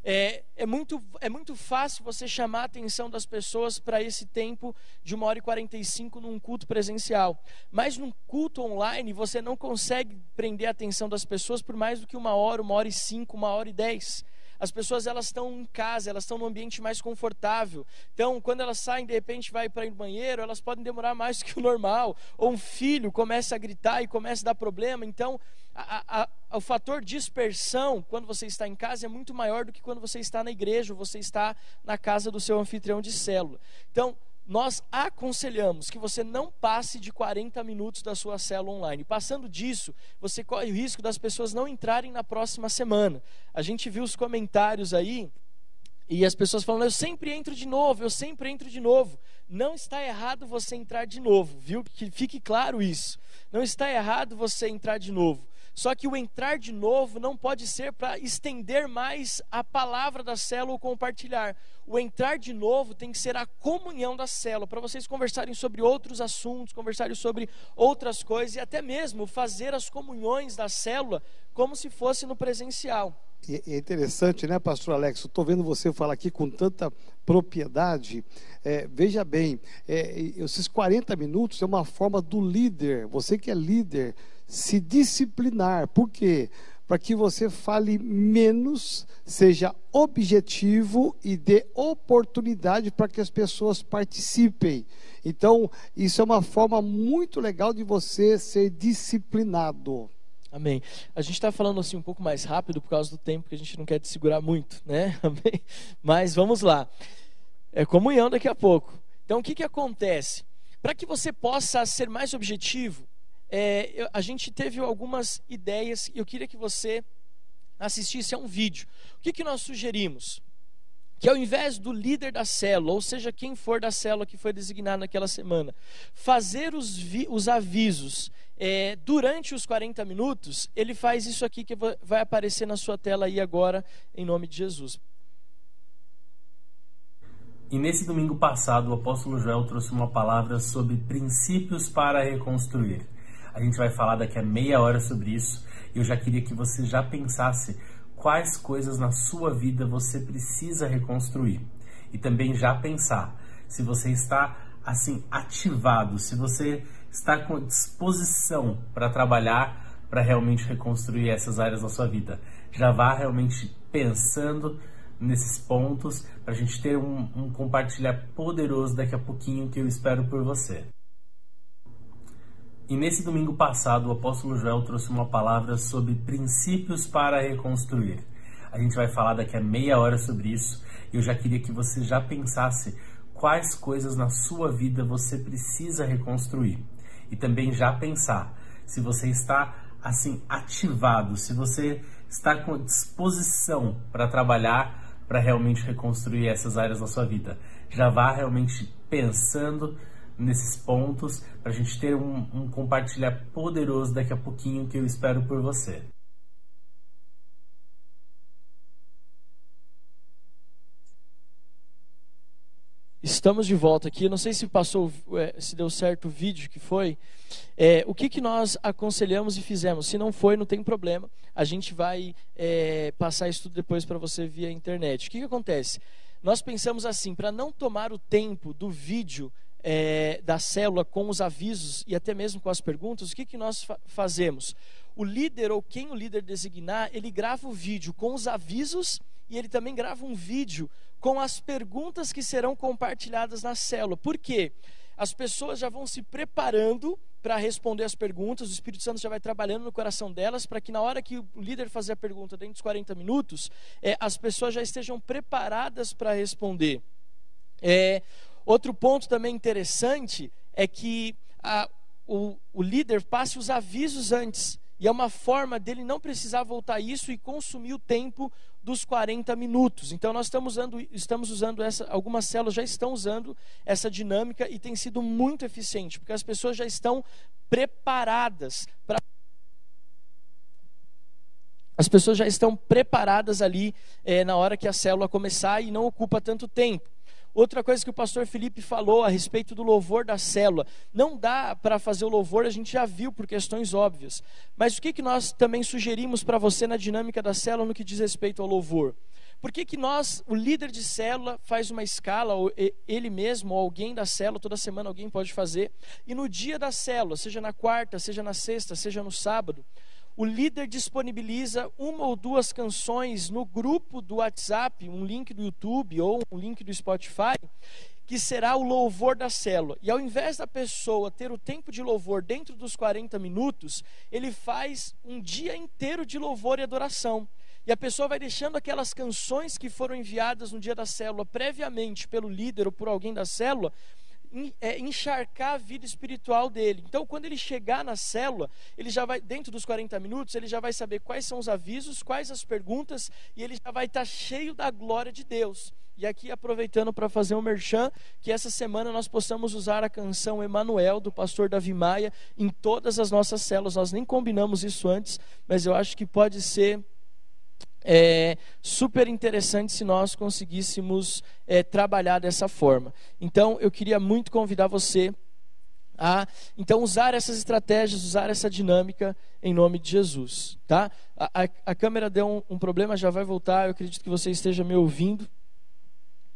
É, é, muito, é muito fácil você chamar a atenção das pessoas para esse tempo de uma hora e 45 num culto presencial. Mas num culto online, você não consegue prender a atenção das pessoas por mais do que uma hora, uma hora e cinco, uma hora e dez. As pessoas elas estão em casa, elas estão num ambiente mais confortável. Então, quando elas saem, de repente vai para ir no banheiro, elas podem demorar mais do que o normal. Ou um filho começa a gritar e começa a dar problema. Então, a, a, o fator dispersão quando você está em casa é muito maior do que quando você está na igreja ou você está na casa do seu anfitrião de célula. Então, nós aconselhamos que você não passe de 40 minutos da sua célula online. Passando disso, você corre o risco das pessoas não entrarem na próxima semana. A gente viu os comentários aí e as pessoas falando: "Eu sempre entro de novo, eu sempre entro de novo". Não está errado você entrar de novo, viu? Que fique claro isso. Não está errado você entrar de novo. Só que o entrar de novo não pode ser para estender mais a palavra da célula ou compartilhar. O entrar de novo tem que ser a comunhão da célula, para vocês conversarem sobre outros assuntos, conversarem sobre outras coisas e até mesmo fazer as comunhões da célula como se fosse no presencial. É interessante, né, pastor Alex? Estou vendo você falar aqui com tanta propriedade. É, veja bem, é, esses 40 minutos é uma forma do líder, você que é líder, se disciplinar. Por quê? Para que você fale menos, seja objetivo e dê oportunidade para que as pessoas participem. Então, isso é uma forma muito legal de você ser disciplinado. Amém. A gente está falando assim um pouco mais rápido por causa do tempo que a gente não quer te segurar muito, né? Amém. Mas vamos lá. É comunhão daqui a pouco. Então, o que, que acontece? Para que você possa ser mais objetivo, é, a gente teve algumas ideias e eu queria que você assistisse a um vídeo. O que, que nós sugerimos? Que ao invés do líder da célula, ou seja, quem for da célula que foi designado naquela semana, fazer os, os avisos é, durante os 40 minutos, ele faz isso aqui que vai aparecer na sua tela aí agora, em nome de Jesus. E nesse domingo passado, o apóstolo Joel trouxe uma palavra sobre princípios para reconstruir. A gente vai falar daqui a meia hora sobre isso. Eu já queria que você já pensasse quais coisas na sua vida você precisa reconstruir. E também já pensar se você está assim ativado, se você está com disposição para trabalhar para realmente reconstruir essas áreas da sua vida. Já vá realmente pensando nesses pontos para a gente ter um, um compartilhar poderoso daqui a pouquinho que eu espero por você. E nesse domingo passado, o apóstolo Joel trouxe uma palavra sobre princípios para reconstruir. A gente vai falar daqui a meia hora sobre isso. Eu já queria que você já pensasse quais coisas na sua vida você precisa reconstruir. E também já pensar se você está assim ativado, se você está com disposição para trabalhar para realmente reconstruir essas áreas da sua vida. Já vá realmente pensando nesses pontos para a gente ter um, um compartilhar poderoso daqui a pouquinho que eu espero por você. Estamos de volta aqui. Não sei se passou, é, se deu certo o vídeo que foi. É, o que, que nós aconselhamos e fizemos? Se não foi, não tem problema. A gente vai é, passar isso tudo depois para você via internet. O que, que acontece? Nós pensamos assim: para não tomar o tempo do vídeo é, da célula com os avisos e até mesmo com as perguntas, o que, que nós fa fazemos? O líder ou quem o líder designar, ele grava o vídeo com os avisos e ele também grava um vídeo com as perguntas que serão compartilhadas na célula. Por quê? As pessoas já vão se preparando para responder as perguntas, o Espírito Santo já vai trabalhando no coração delas, para que na hora que o líder fazer a pergunta dentro dos 40 minutos, é, as pessoas já estejam preparadas para responder. É, outro ponto também interessante é que a, o, o líder passe os avisos antes. E é uma forma dele não precisar voltar isso e consumir o tempo dos 40 minutos. Então nós estamos usando, estamos usando essa, algumas células já estão usando essa dinâmica e tem sido muito eficiente, porque as pessoas já estão preparadas para as pessoas já estão preparadas ali é, na hora que a célula começar e não ocupa tanto tempo. Outra coisa que o pastor Felipe falou a respeito do louvor da célula. Não dá para fazer o louvor, a gente já viu por questões óbvias. Mas o que, que nós também sugerimos para você na dinâmica da célula no que diz respeito ao louvor? Por que, que nós, o líder de célula, faz uma escala, ou ele mesmo, ou alguém da célula, toda semana alguém pode fazer, e no dia da célula, seja na quarta, seja na sexta, seja no sábado, o líder disponibiliza uma ou duas canções no grupo do WhatsApp, um link do YouTube ou um link do Spotify, que será o louvor da célula. E ao invés da pessoa ter o tempo de louvor dentro dos 40 minutos, ele faz um dia inteiro de louvor e adoração. E a pessoa vai deixando aquelas canções que foram enviadas no dia da célula previamente pelo líder ou por alguém da célula encharcar a vida espiritual dele. Então, quando ele chegar na célula, ele já vai, dentro dos 40 minutos, ele já vai saber quais são os avisos, quais as perguntas, e ele já vai estar cheio da glória de Deus. E aqui, aproveitando para fazer um merchan, que essa semana nós possamos usar a canção Emanuel, do pastor Davi Maia, em todas as nossas células. Nós nem combinamos isso antes, mas eu acho que pode ser é, super interessante se nós conseguíssemos é, trabalhar dessa forma. Então, eu queria muito convidar você a então usar essas estratégias, usar essa dinâmica em nome de Jesus, tá? A, a, a câmera deu um, um, problema, já vai voltar. Eu acredito que você esteja me ouvindo,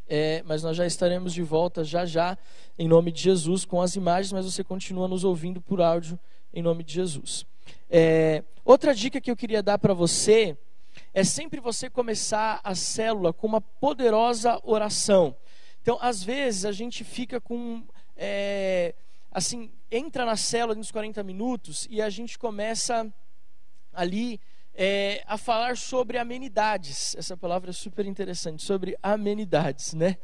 é, mas nós já estaremos de volta já já em nome de Jesus com as imagens, mas você continua nos ouvindo por áudio em nome de Jesus. É, outra dica que eu queria dar para você é sempre você começar a célula com uma poderosa oração. Então, às vezes, a gente fica com. É, assim, entra na célula nos 40 minutos e a gente começa ali é, a falar sobre amenidades. Essa palavra é super interessante, sobre amenidades, né?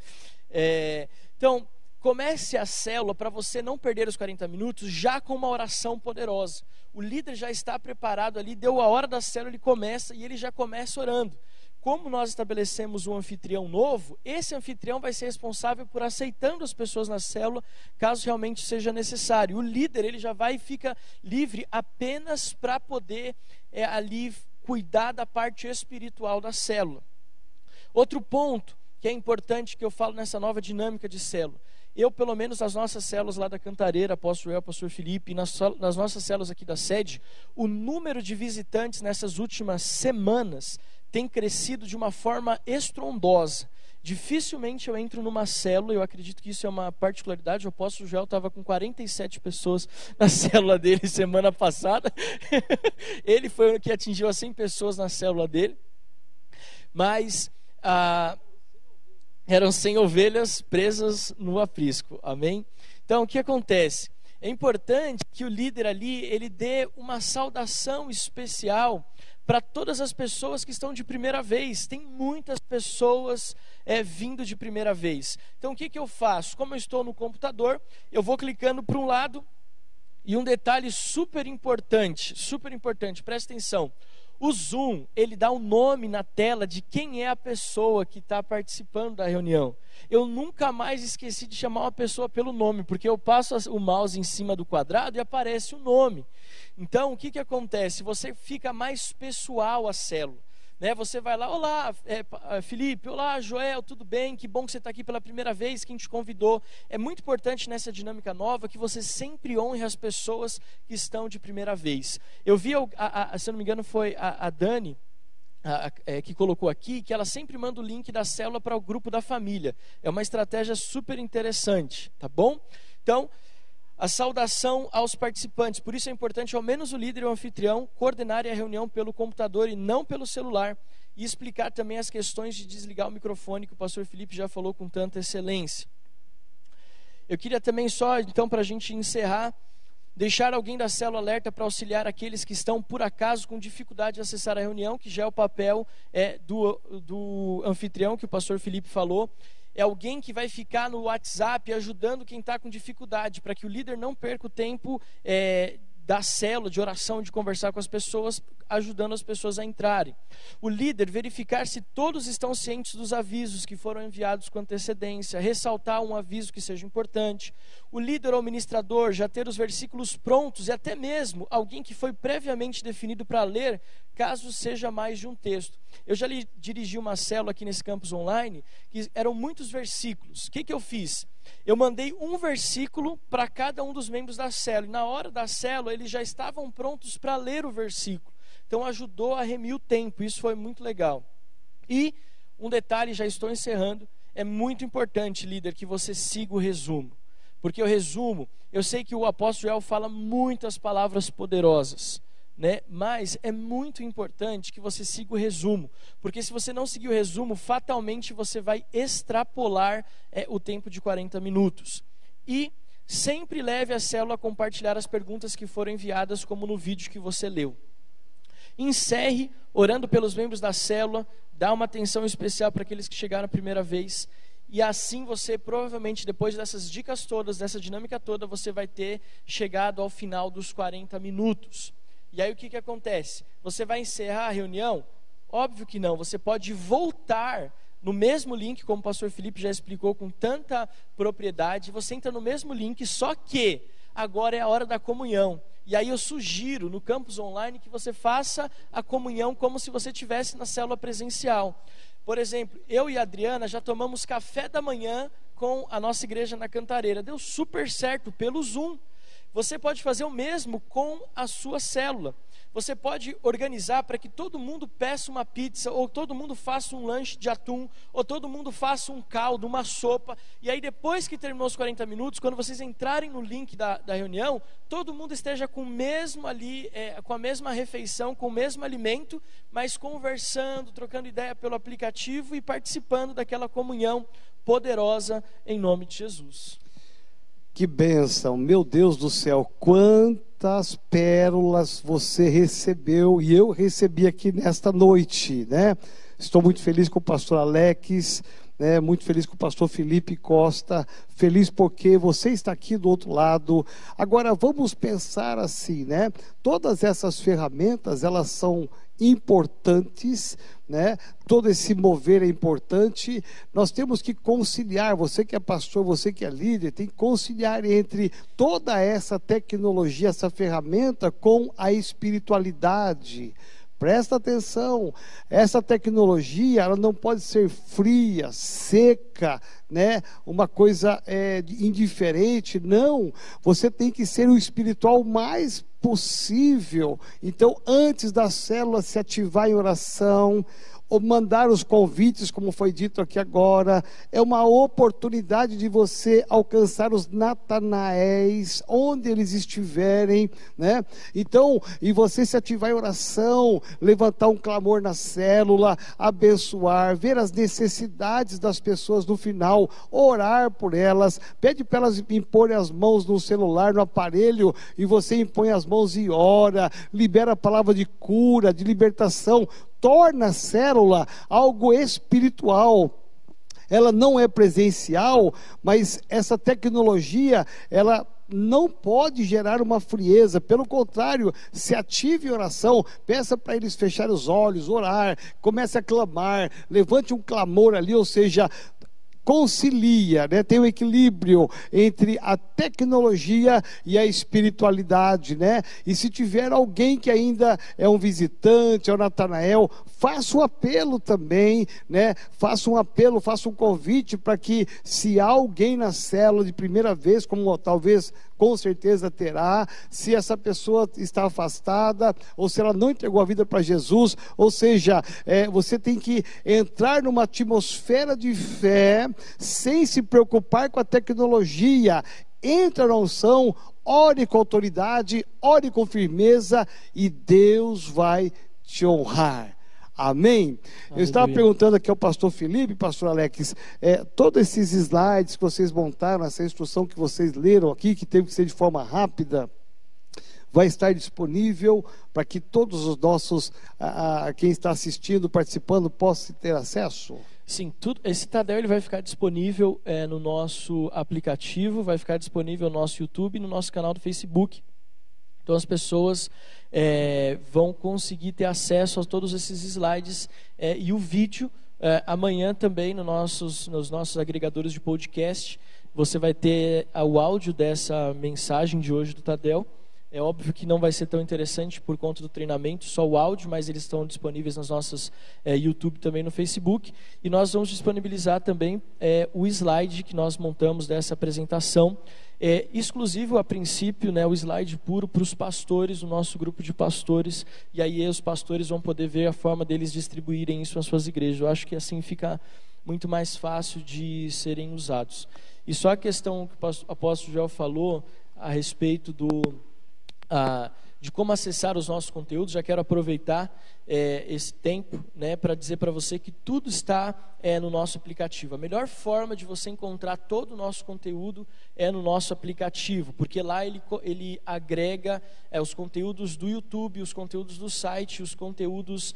É, então, comece a célula para você não perder os 40 minutos já com uma oração poderosa o líder já está preparado ali, deu a hora da célula, ele começa e ele já começa orando. Como nós estabelecemos um anfitrião novo, esse anfitrião vai ser responsável por aceitando as pessoas na célula, caso realmente seja necessário. O líder, ele já vai e fica livre apenas para poder é, ali cuidar da parte espiritual da célula. Outro ponto que é importante que eu falo nessa nova dinâmica de célula eu, pelo menos nas nossas células lá da Cantareira, apóstolo eu, pastor Felipe, nas, nas nossas células aqui da sede, o número de visitantes nessas últimas semanas tem crescido de uma forma estrondosa. Dificilmente eu entro numa célula, eu acredito que isso é uma particularidade. O apóstolo Joel estava com 47 pessoas na célula dele semana passada. Ele foi o que atingiu as 100 pessoas na célula dele. Mas ah, eram 100 ovelhas presas no aprisco. Amém? Então, o que acontece? É importante que o líder ali, ele dê uma saudação especial para todas as pessoas que estão de primeira vez. Tem muitas pessoas é, vindo de primeira vez. Então, o que, que eu faço? Como eu estou no computador, eu vou clicando para um lado. E um detalhe super importante, super importante, presta atenção. O Zoom, ele dá o um nome na tela de quem é a pessoa que está participando da reunião. Eu nunca mais esqueci de chamar uma pessoa pelo nome, porque eu passo o mouse em cima do quadrado e aparece o nome. Então, o que, que acontece? Você fica mais pessoal a célula. Né? Você vai lá, olá é, é, Felipe, olá Joel, tudo bem? Que bom que você está aqui pela primeira vez, quem te convidou. É muito importante nessa dinâmica nova que você sempre honre as pessoas que estão de primeira vez. Eu vi, a, a, se eu não me engano, foi a, a Dani, é, que colocou aqui, que ela sempre manda o link da célula para o grupo da família. É uma estratégia super interessante, tá bom? Então, a saudação aos participantes. Por isso é importante, ao menos o líder e o anfitrião, coordenarem a reunião pelo computador e não pelo celular. E explicar também as questões de desligar o microfone que o pastor Felipe já falou com tanta excelência. Eu queria também só, então, para a gente encerrar, deixar alguém da célula alerta para auxiliar aqueles que estão, por acaso, com dificuldade de acessar a reunião, que já é o papel é, do, do anfitrião que o pastor Felipe falou é alguém que vai ficar no WhatsApp ajudando quem está com dificuldade, para que o líder não perca o tempo é, da célula, de oração, de conversar com as pessoas, ajudando as pessoas a entrarem. O líder verificar se todos estão cientes dos avisos que foram enviados com antecedência, ressaltar um aviso que seja importante. O líder ou ministrador já ter os versículos prontos e até mesmo alguém que foi previamente definido para ler, caso seja mais de um texto. Eu já lhe dirigi uma célula aqui nesse campus online que eram muitos versículos. O que, que eu fiz? Eu mandei um versículo para cada um dos membros da célula. E na hora da célula, eles já estavam prontos para ler o versículo. Então ajudou a remir o tempo. Isso foi muito legal. E um detalhe, já estou encerrando. É muito importante, líder, que você siga o resumo. Porque o resumo, eu sei que o apóstolo Joel fala muitas palavras poderosas né? Mas é muito importante que você siga o resumo, porque se você não seguir o resumo, fatalmente você vai extrapolar é, o tempo de 40 minutos. E sempre leve a célula a compartilhar as perguntas que foram enviadas, como no vídeo que você leu. Encerre orando pelos membros da célula, dá uma atenção especial para aqueles que chegaram a primeira vez. E assim você provavelmente, depois dessas dicas todas, dessa dinâmica toda, você vai ter chegado ao final dos 40 minutos. E aí o que, que acontece? Você vai encerrar a reunião? Óbvio que não, você pode voltar no mesmo link, como o pastor Felipe já explicou com tanta propriedade, você entra no mesmo link, só que agora é a hora da comunhão. E aí eu sugiro no campus online que você faça a comunhão como se você estivesse na célula presencial. Por exemplo, eu e a Adriana já tomamos café da manhã com a nossa igreja na Cantareira. Deu super certo pelo Zoom. Você pode fazer o mesmo com a sua célula. Você pode organizar para que todo mundo peça uma pizza, ou todo mundo faça um lanche de atum, ou todo mundo faça um caldo, uma sopa. E aí, depois que terminou os 40 minutos, quando vocês entrarem no link da, da reunião, todo mundo esteja com o mesmo ali, é, com a mesma refeição, com o mesmo alimento, mas conversando, trocando ideia pelo aplicativo e participando daquela comunhão poderosa em nome de Jesus. Que bênção, meu Deus do céu, quantas pérolas você recebeu e eu recebi aqui nesta noite, né? Estou muito feliz com o pastor Alex, né? Muito feliz com o pastor Felipe Costa, feliz porque você está aqui do outro lado. Agora vamos pensar assim, né? Todas essas ferramentas, elas são importantes, né? Todo esse mover é importante. Nós temos que conciliar, você que é pastor, você que é líder, tem que conciliar entre toda essa tecnologia, essa ferramenta com a espiritualidade. Presta atenção, essa tecnologia ela não pode ser fria, seca, né? Uma coisa é, indiferente. Não, você tem que ser o espiritual mais possível. Então, antes da célula se ativar em oração, ou mandar os convites, como foi dito aqui agora, é uma oportunidade de você alcançar os Natanaéis, onde eles estiverem, né? Então, e você se ativar em oração, levantar um clamor na célula, abençoar, ver as necessidades das pessoas no final, orar por elas, pede para elas imporem as mãos no celular, no aparelho, e você impõe as mãos e ora, libera a palavra de cura, de libertação, torna a célula algo espiritual. Ela não é presencial, mas essa tecnologia, ela não pode gerar uma frieza, pelo contrário, se ative em oração, peça para eles fechar os olhos, orar, comece a clamar, levante um clamor ali, ou seja, concilia, né? tem um equilíbrio entre a tecnologia e a espiritualidade, né? E se tiver alguém que ainda é um visitante, é o Natanael, faça um apelo também, né? Faça um apelo, faça um convite para que se há alguém na célula de primeira vez, como talvez com certeza terá, se essa pessoa está afastada, ou se ela não entregou a vida para Jesus, ou seja, é, você tem que entrar numa atmosfera de fé, sem se preocupar com a tecnologia, entra na unção, ore com autoridade, ore com firmeza e Deus vai te honrar. Amém? Eu estava perguntando aqui ao pastor Felipe, pastor Alex, é, todos esses slides que vocês montaram, essa instrução que vocês leram aqui, que teve que ser de forma rápida, vai estar disponível para que todos os nossos, a, a, quem está assistindo, participando, possa ter acesso? Sim, tudo, esse Tadel ele vai ficar disponível é, no nosso aplicativo, vai ficar disponível no nosso YouTube e no nosso canal do Facebook. Então as pessoas é, vão conseguir ter acesso a todos esses slides é, e o vídeo é, amanhã também no nossos, nos nossos agregadores de podcast. Você vai ter o áudio dessa mensagem de hoje do Tadel. É óbvio que não vai ser tão interessante por conta do treinamento, só o áudio, mas eles estão disponíveis nas nossas é, YouTube também no Facebook. E nós vamos disponibilizar também é, o slide que nós montamos dessa apresentação é exclusivo a princípio, né, o slide puro para os pastores, o nosso grupo de pastores, e aí os pastores vão poder ver a forma deles distribuírem isso nas suas igrejas. Eu acho que assim fica muito mais fácil de serem usados. E só a questão que o apóstolo Joel falou a respeito do. A, de como acessar os nossos conteúdos, já quero aproveitar é, esse tempo né, para dizer para você que tudo está é, no nosso aplicativo. A melhor forma de você encontrar todo o nosso conteúdo é no nosso aplicativo, porque lá ele, ele agrega é, os conteúdos do YouTube, os conteúdos do site, os conteúdos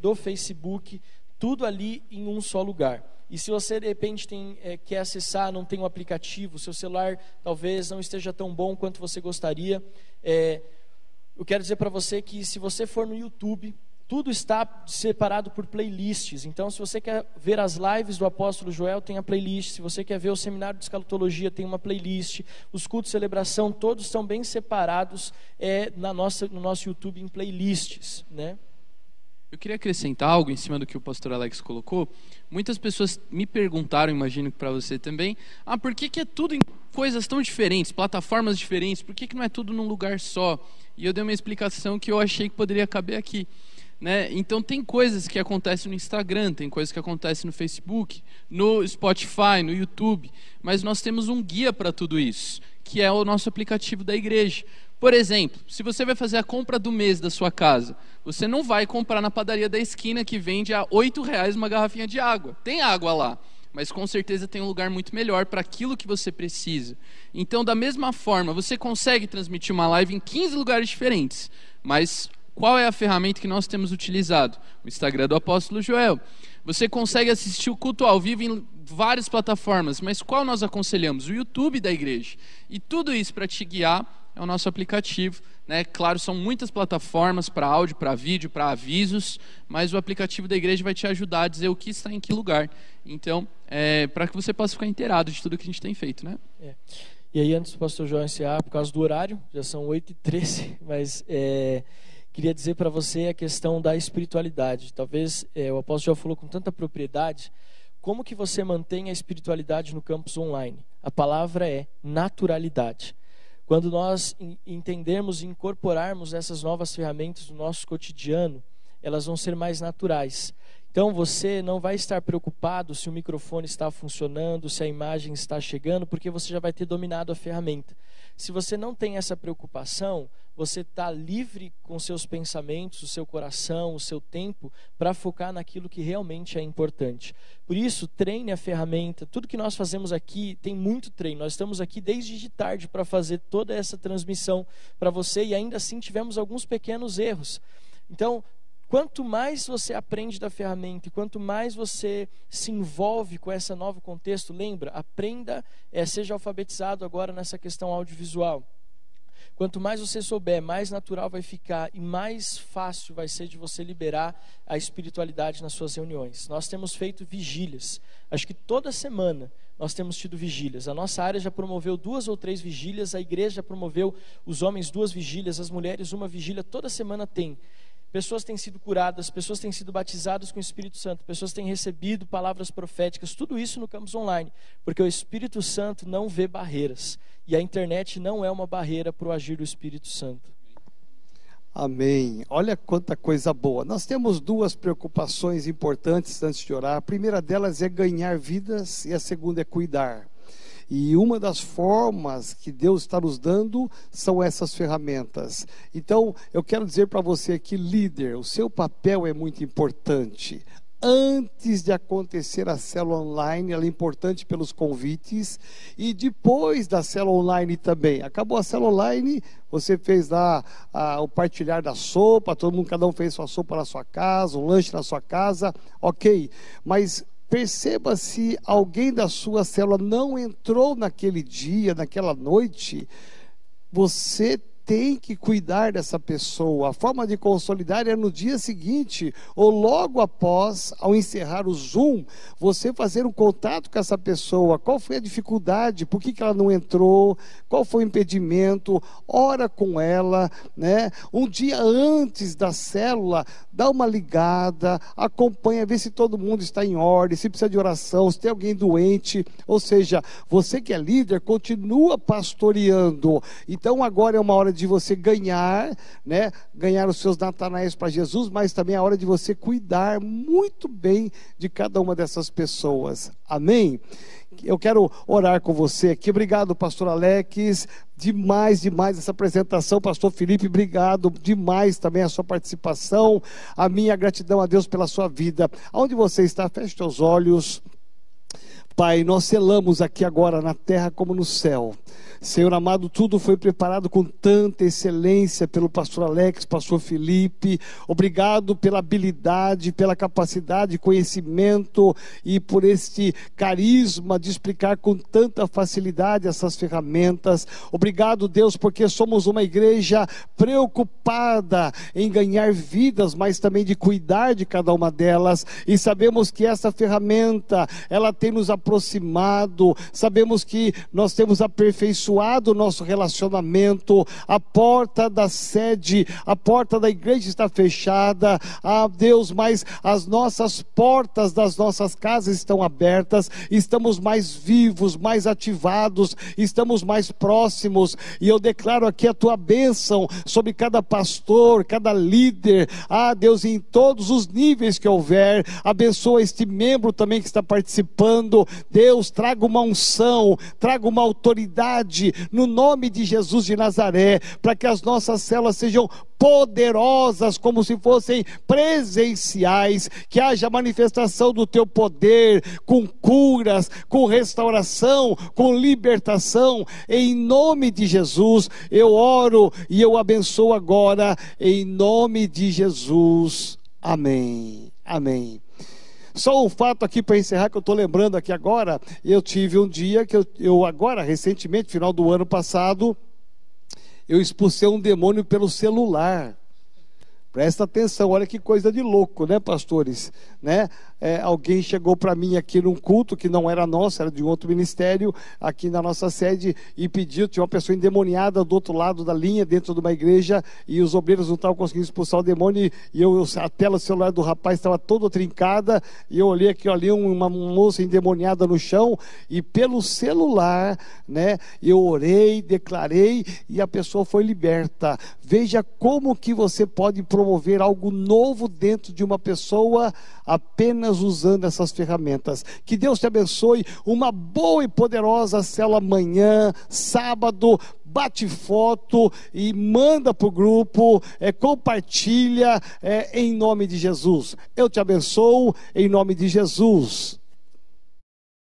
do Facebook, tudo ali em um só lugar. E se você de repente tem, é, quer acessar, não tem o um aplicativo, seu celular talvez não esteja tão bom quanto você gostaria, é, eu quero dizer para você que se você for no YouTube, tudo está separado por playlists. Então, se você quer ver as lives do apóstolo Joel, tem a playlist. Se você quer ver o seminário de escatologia, tem uma playlist. Os cultos de celebração, todos estão bem separados é, na nossa, no nosso YouTube em playlists. Né? Eu queria acrescentar algo em cima do que o pastor Alex colocou. Muitas pessoas me perguntaram, imagino que para você também, ah, por que, que é tudo em coisas tão diferentes, plataformas diferentes, por que, que não é tudo num lugar só? E eu dei uma explicação que eu achei que poderia caber aqui. Né? Então tem coisas que acontecem no Instagram, tem coisas que acontecem no Facebook, no Spotify, no YouTube, mas nós temos um guia para tudo isso, que é o nosso aplicativo da igreja. Por exemplo, se você vai fazer a compra do mês da sua casa, você não vai comprar na padaria da esquina que vende a oito reais uma garrafinha de água. Tem água lá, mas com certeza tem um lugar muito melhor para aquilo que você precisa. Então, da mesma forma, você consegue transmitir uma live em 15 lugares diferentes, mas qual é a ferramenta que nós temos utilizado? O Instagram do Apóstolo Joel. Você consegue assistir o culto ao vivo em várias plataformas, mas qual nós aconselhamos? O YouTube da igreja. E tudo isso para te guiar é o nosso aplicativo. Né? Claro, são muitas plataformas para áudio, para vídeo, para avisos, mas o aplicativo da igreja vai te ajudar a dizer o que está em que lugar. Então, é, para que você possa ficar inteirado de tudo que a gente tem feito. Né? É. E aí, antes do pastor João encerrar, por causa do horário, já são 8h13, mas é, queria dizer para você a questão da espiritualidade. Talvez é, o apóstolo já falou com tanta propriedade. Como que você mantém a espiritualidade no campus online? A palavra é naturalidade. Quando nós entendermos e incorporarmos essas novas ferramentas no nosso cotidiano, elas vão ser mais naturais. Então você não vai estar preocupado se o microfone está funcionando, se a imagem está chegando, porque você já vai ter dominado a ferramenta. Se você não tem essa preocupação, você está livre com seus pensamentos, o seu coração, o seu tempo, para focar naquilo que realmente é importante. Por isso, treine a ferramenta. Tudo que nós fazemos aqui tem muito treino. Nós estamos aqui desde de tarde para fazer toda essa transmissão para você e ainda assim tivemos alguns pequenos erros. Então, Quanto mais você aprende da ferramenta quanto mais você se envolve com esse novo contexto, lembra, aprenda, é, seja alfabetizado agora nessa questão audiovisual. Quanto mais você souber, mais natural vai ficar e mais fácil vai ser de você liberar a espiritualidade nas suas reuniões. Nós temos feito vigílias. Acho que toda semana nós temos tido vigílias. A nossa área já promoveu duas ou três vigílias, a igreja já promoveu os homens duas vigílias, as mulheres uma vigília, toda semana tem. Pessoas têm sido curadas, pessoas têm sido batizadas com o Espírito Santo, pessoas têm recebido palavras proféticas, tudo isso no campus online, porque o Espírito Santo não vê barreiras e a internet não é uma barreira para o agir do Espírito Santo. Amém. Olha quanta coisa boa. Nós temos duas preocupações importantes antes de orar. A primeira delas é ganhar vidas e a segunda é cuidar. E uma das formas que Deus está nos dando são essas ferramentas. Então, eu quero dizer para você aqui, líder, o seu papel é muito importante antes de acontecer a célula online, ela é importante pelos convites, e depois da célula online também. Acabou a célula online, você fez lá a, o partilhar da sopa, todo mundo, cada um fez sua sopa na sua casa, um lanche na sua casa, ok. Mas perceba se alguém da sua célula não entrou naquele dia, naquela noite, você tem que cuidar dessa pessoa. A forma de consolidar é no dia seguinte, ou logo após, ao encerrar o Zoom, você fazer um contato com essa pessoa. Qual foi a dificuldade? Por que, que ela não entrou? Qual foi o impedimento? Ora com ela, né? Um dia antes da célula, dá uma ligada, acompanha, vê se todo mundo está em ordem, se precisa de oração, se tem alguém doente. Ou seja, você que é líder, continua pastoreando. Então agora é uma hora de você ganhar, né? Ganhar os seus natanaéis para Jesus, mas também é a hora de você cuidar muito bem de cada uma dessas pessoas. Amém? Eu quero orar com você aqui. Obrigado, pastor Alex. Demais, demais essa apresentação, pastor Felipe. Obrigado demais também a sua participação. A minha gratidão a Deus pela sua vida. Onde você está, feche seus olhos. Pai, nós selamos aqui agora na terra como no céu Senhor amado, tudo foi preparado com tanta excelência pelo pastor Alex, pastor Felipe. Obrigado pela habilidade, pela capacidade, conhecimento e por este carisma de explicar com tanta facilidade essas ferramentas. Obrigado, Deus, porque somos uma igreja preocupada em ganhar vidas, mas também de cuidar de cada uma delas. E sabemos que essa ferramenta, ela tem nos aproximado. Sabemos que nós temos aperfeiçoado o nosso relacionamento, a porta da sede, a porta da igreja está fechada, ah Deus, mas as nossas portas das nossas casas estão abertas, estamos mais vivos, mais ativados, estamos mais próximos, e eu declaro aqui a tua bênção sobre cada pastor, cada líder, ah Deus, em todos os níveis que houver, abençoa este membro também que está participando, Deus, traga uma unção, traga uma autoridade no nome de Jesus de Nazaré, para que as nossas células sejam poderosas, como se fossem presenciais, que haja manifestação do teu poder, com curas, com restauração, com libertação, em nome de Jesus, eu oro e eu abençoo agora, em nome de Jesus. Amém. Amém. Só um fato aqui para encerrar que eu estou lembrando aqui agora. Eu tive um dia que eu, eu agora, recentemente, final do ano passado, eu expulsei um demônio pelo celular. Presta atenção, olha que coisa de louco, né, pastores? Né? É, alguém chegou para mim aqui num culto que não era nosso, era de um outro ministério, aqui na nossa sede, e pediu, tinha uma pessoa endemoniada do outro lado da linha, dentro de uma igreja, e os obreiros não estavam conseguindo expulsar o demônio, e eu, a tela celular do rapaz estava toda trincada, e eu olhei aqui, ali uma moça endemoniada no chão, e pelo celular, né, eu orei, declarei, e a pessoa foi liberta. Veja como que você pode promover algo novo dentro de uma pessoa apenas apenas usando essas ferramentas. Que Deus te abençoe. Uma boa e poderosa célula amanhã, sábado. Bate foto e manda para o grupo, é, compartilha é, em nome de Jesus. Eu te abençoo em nome de Jesus.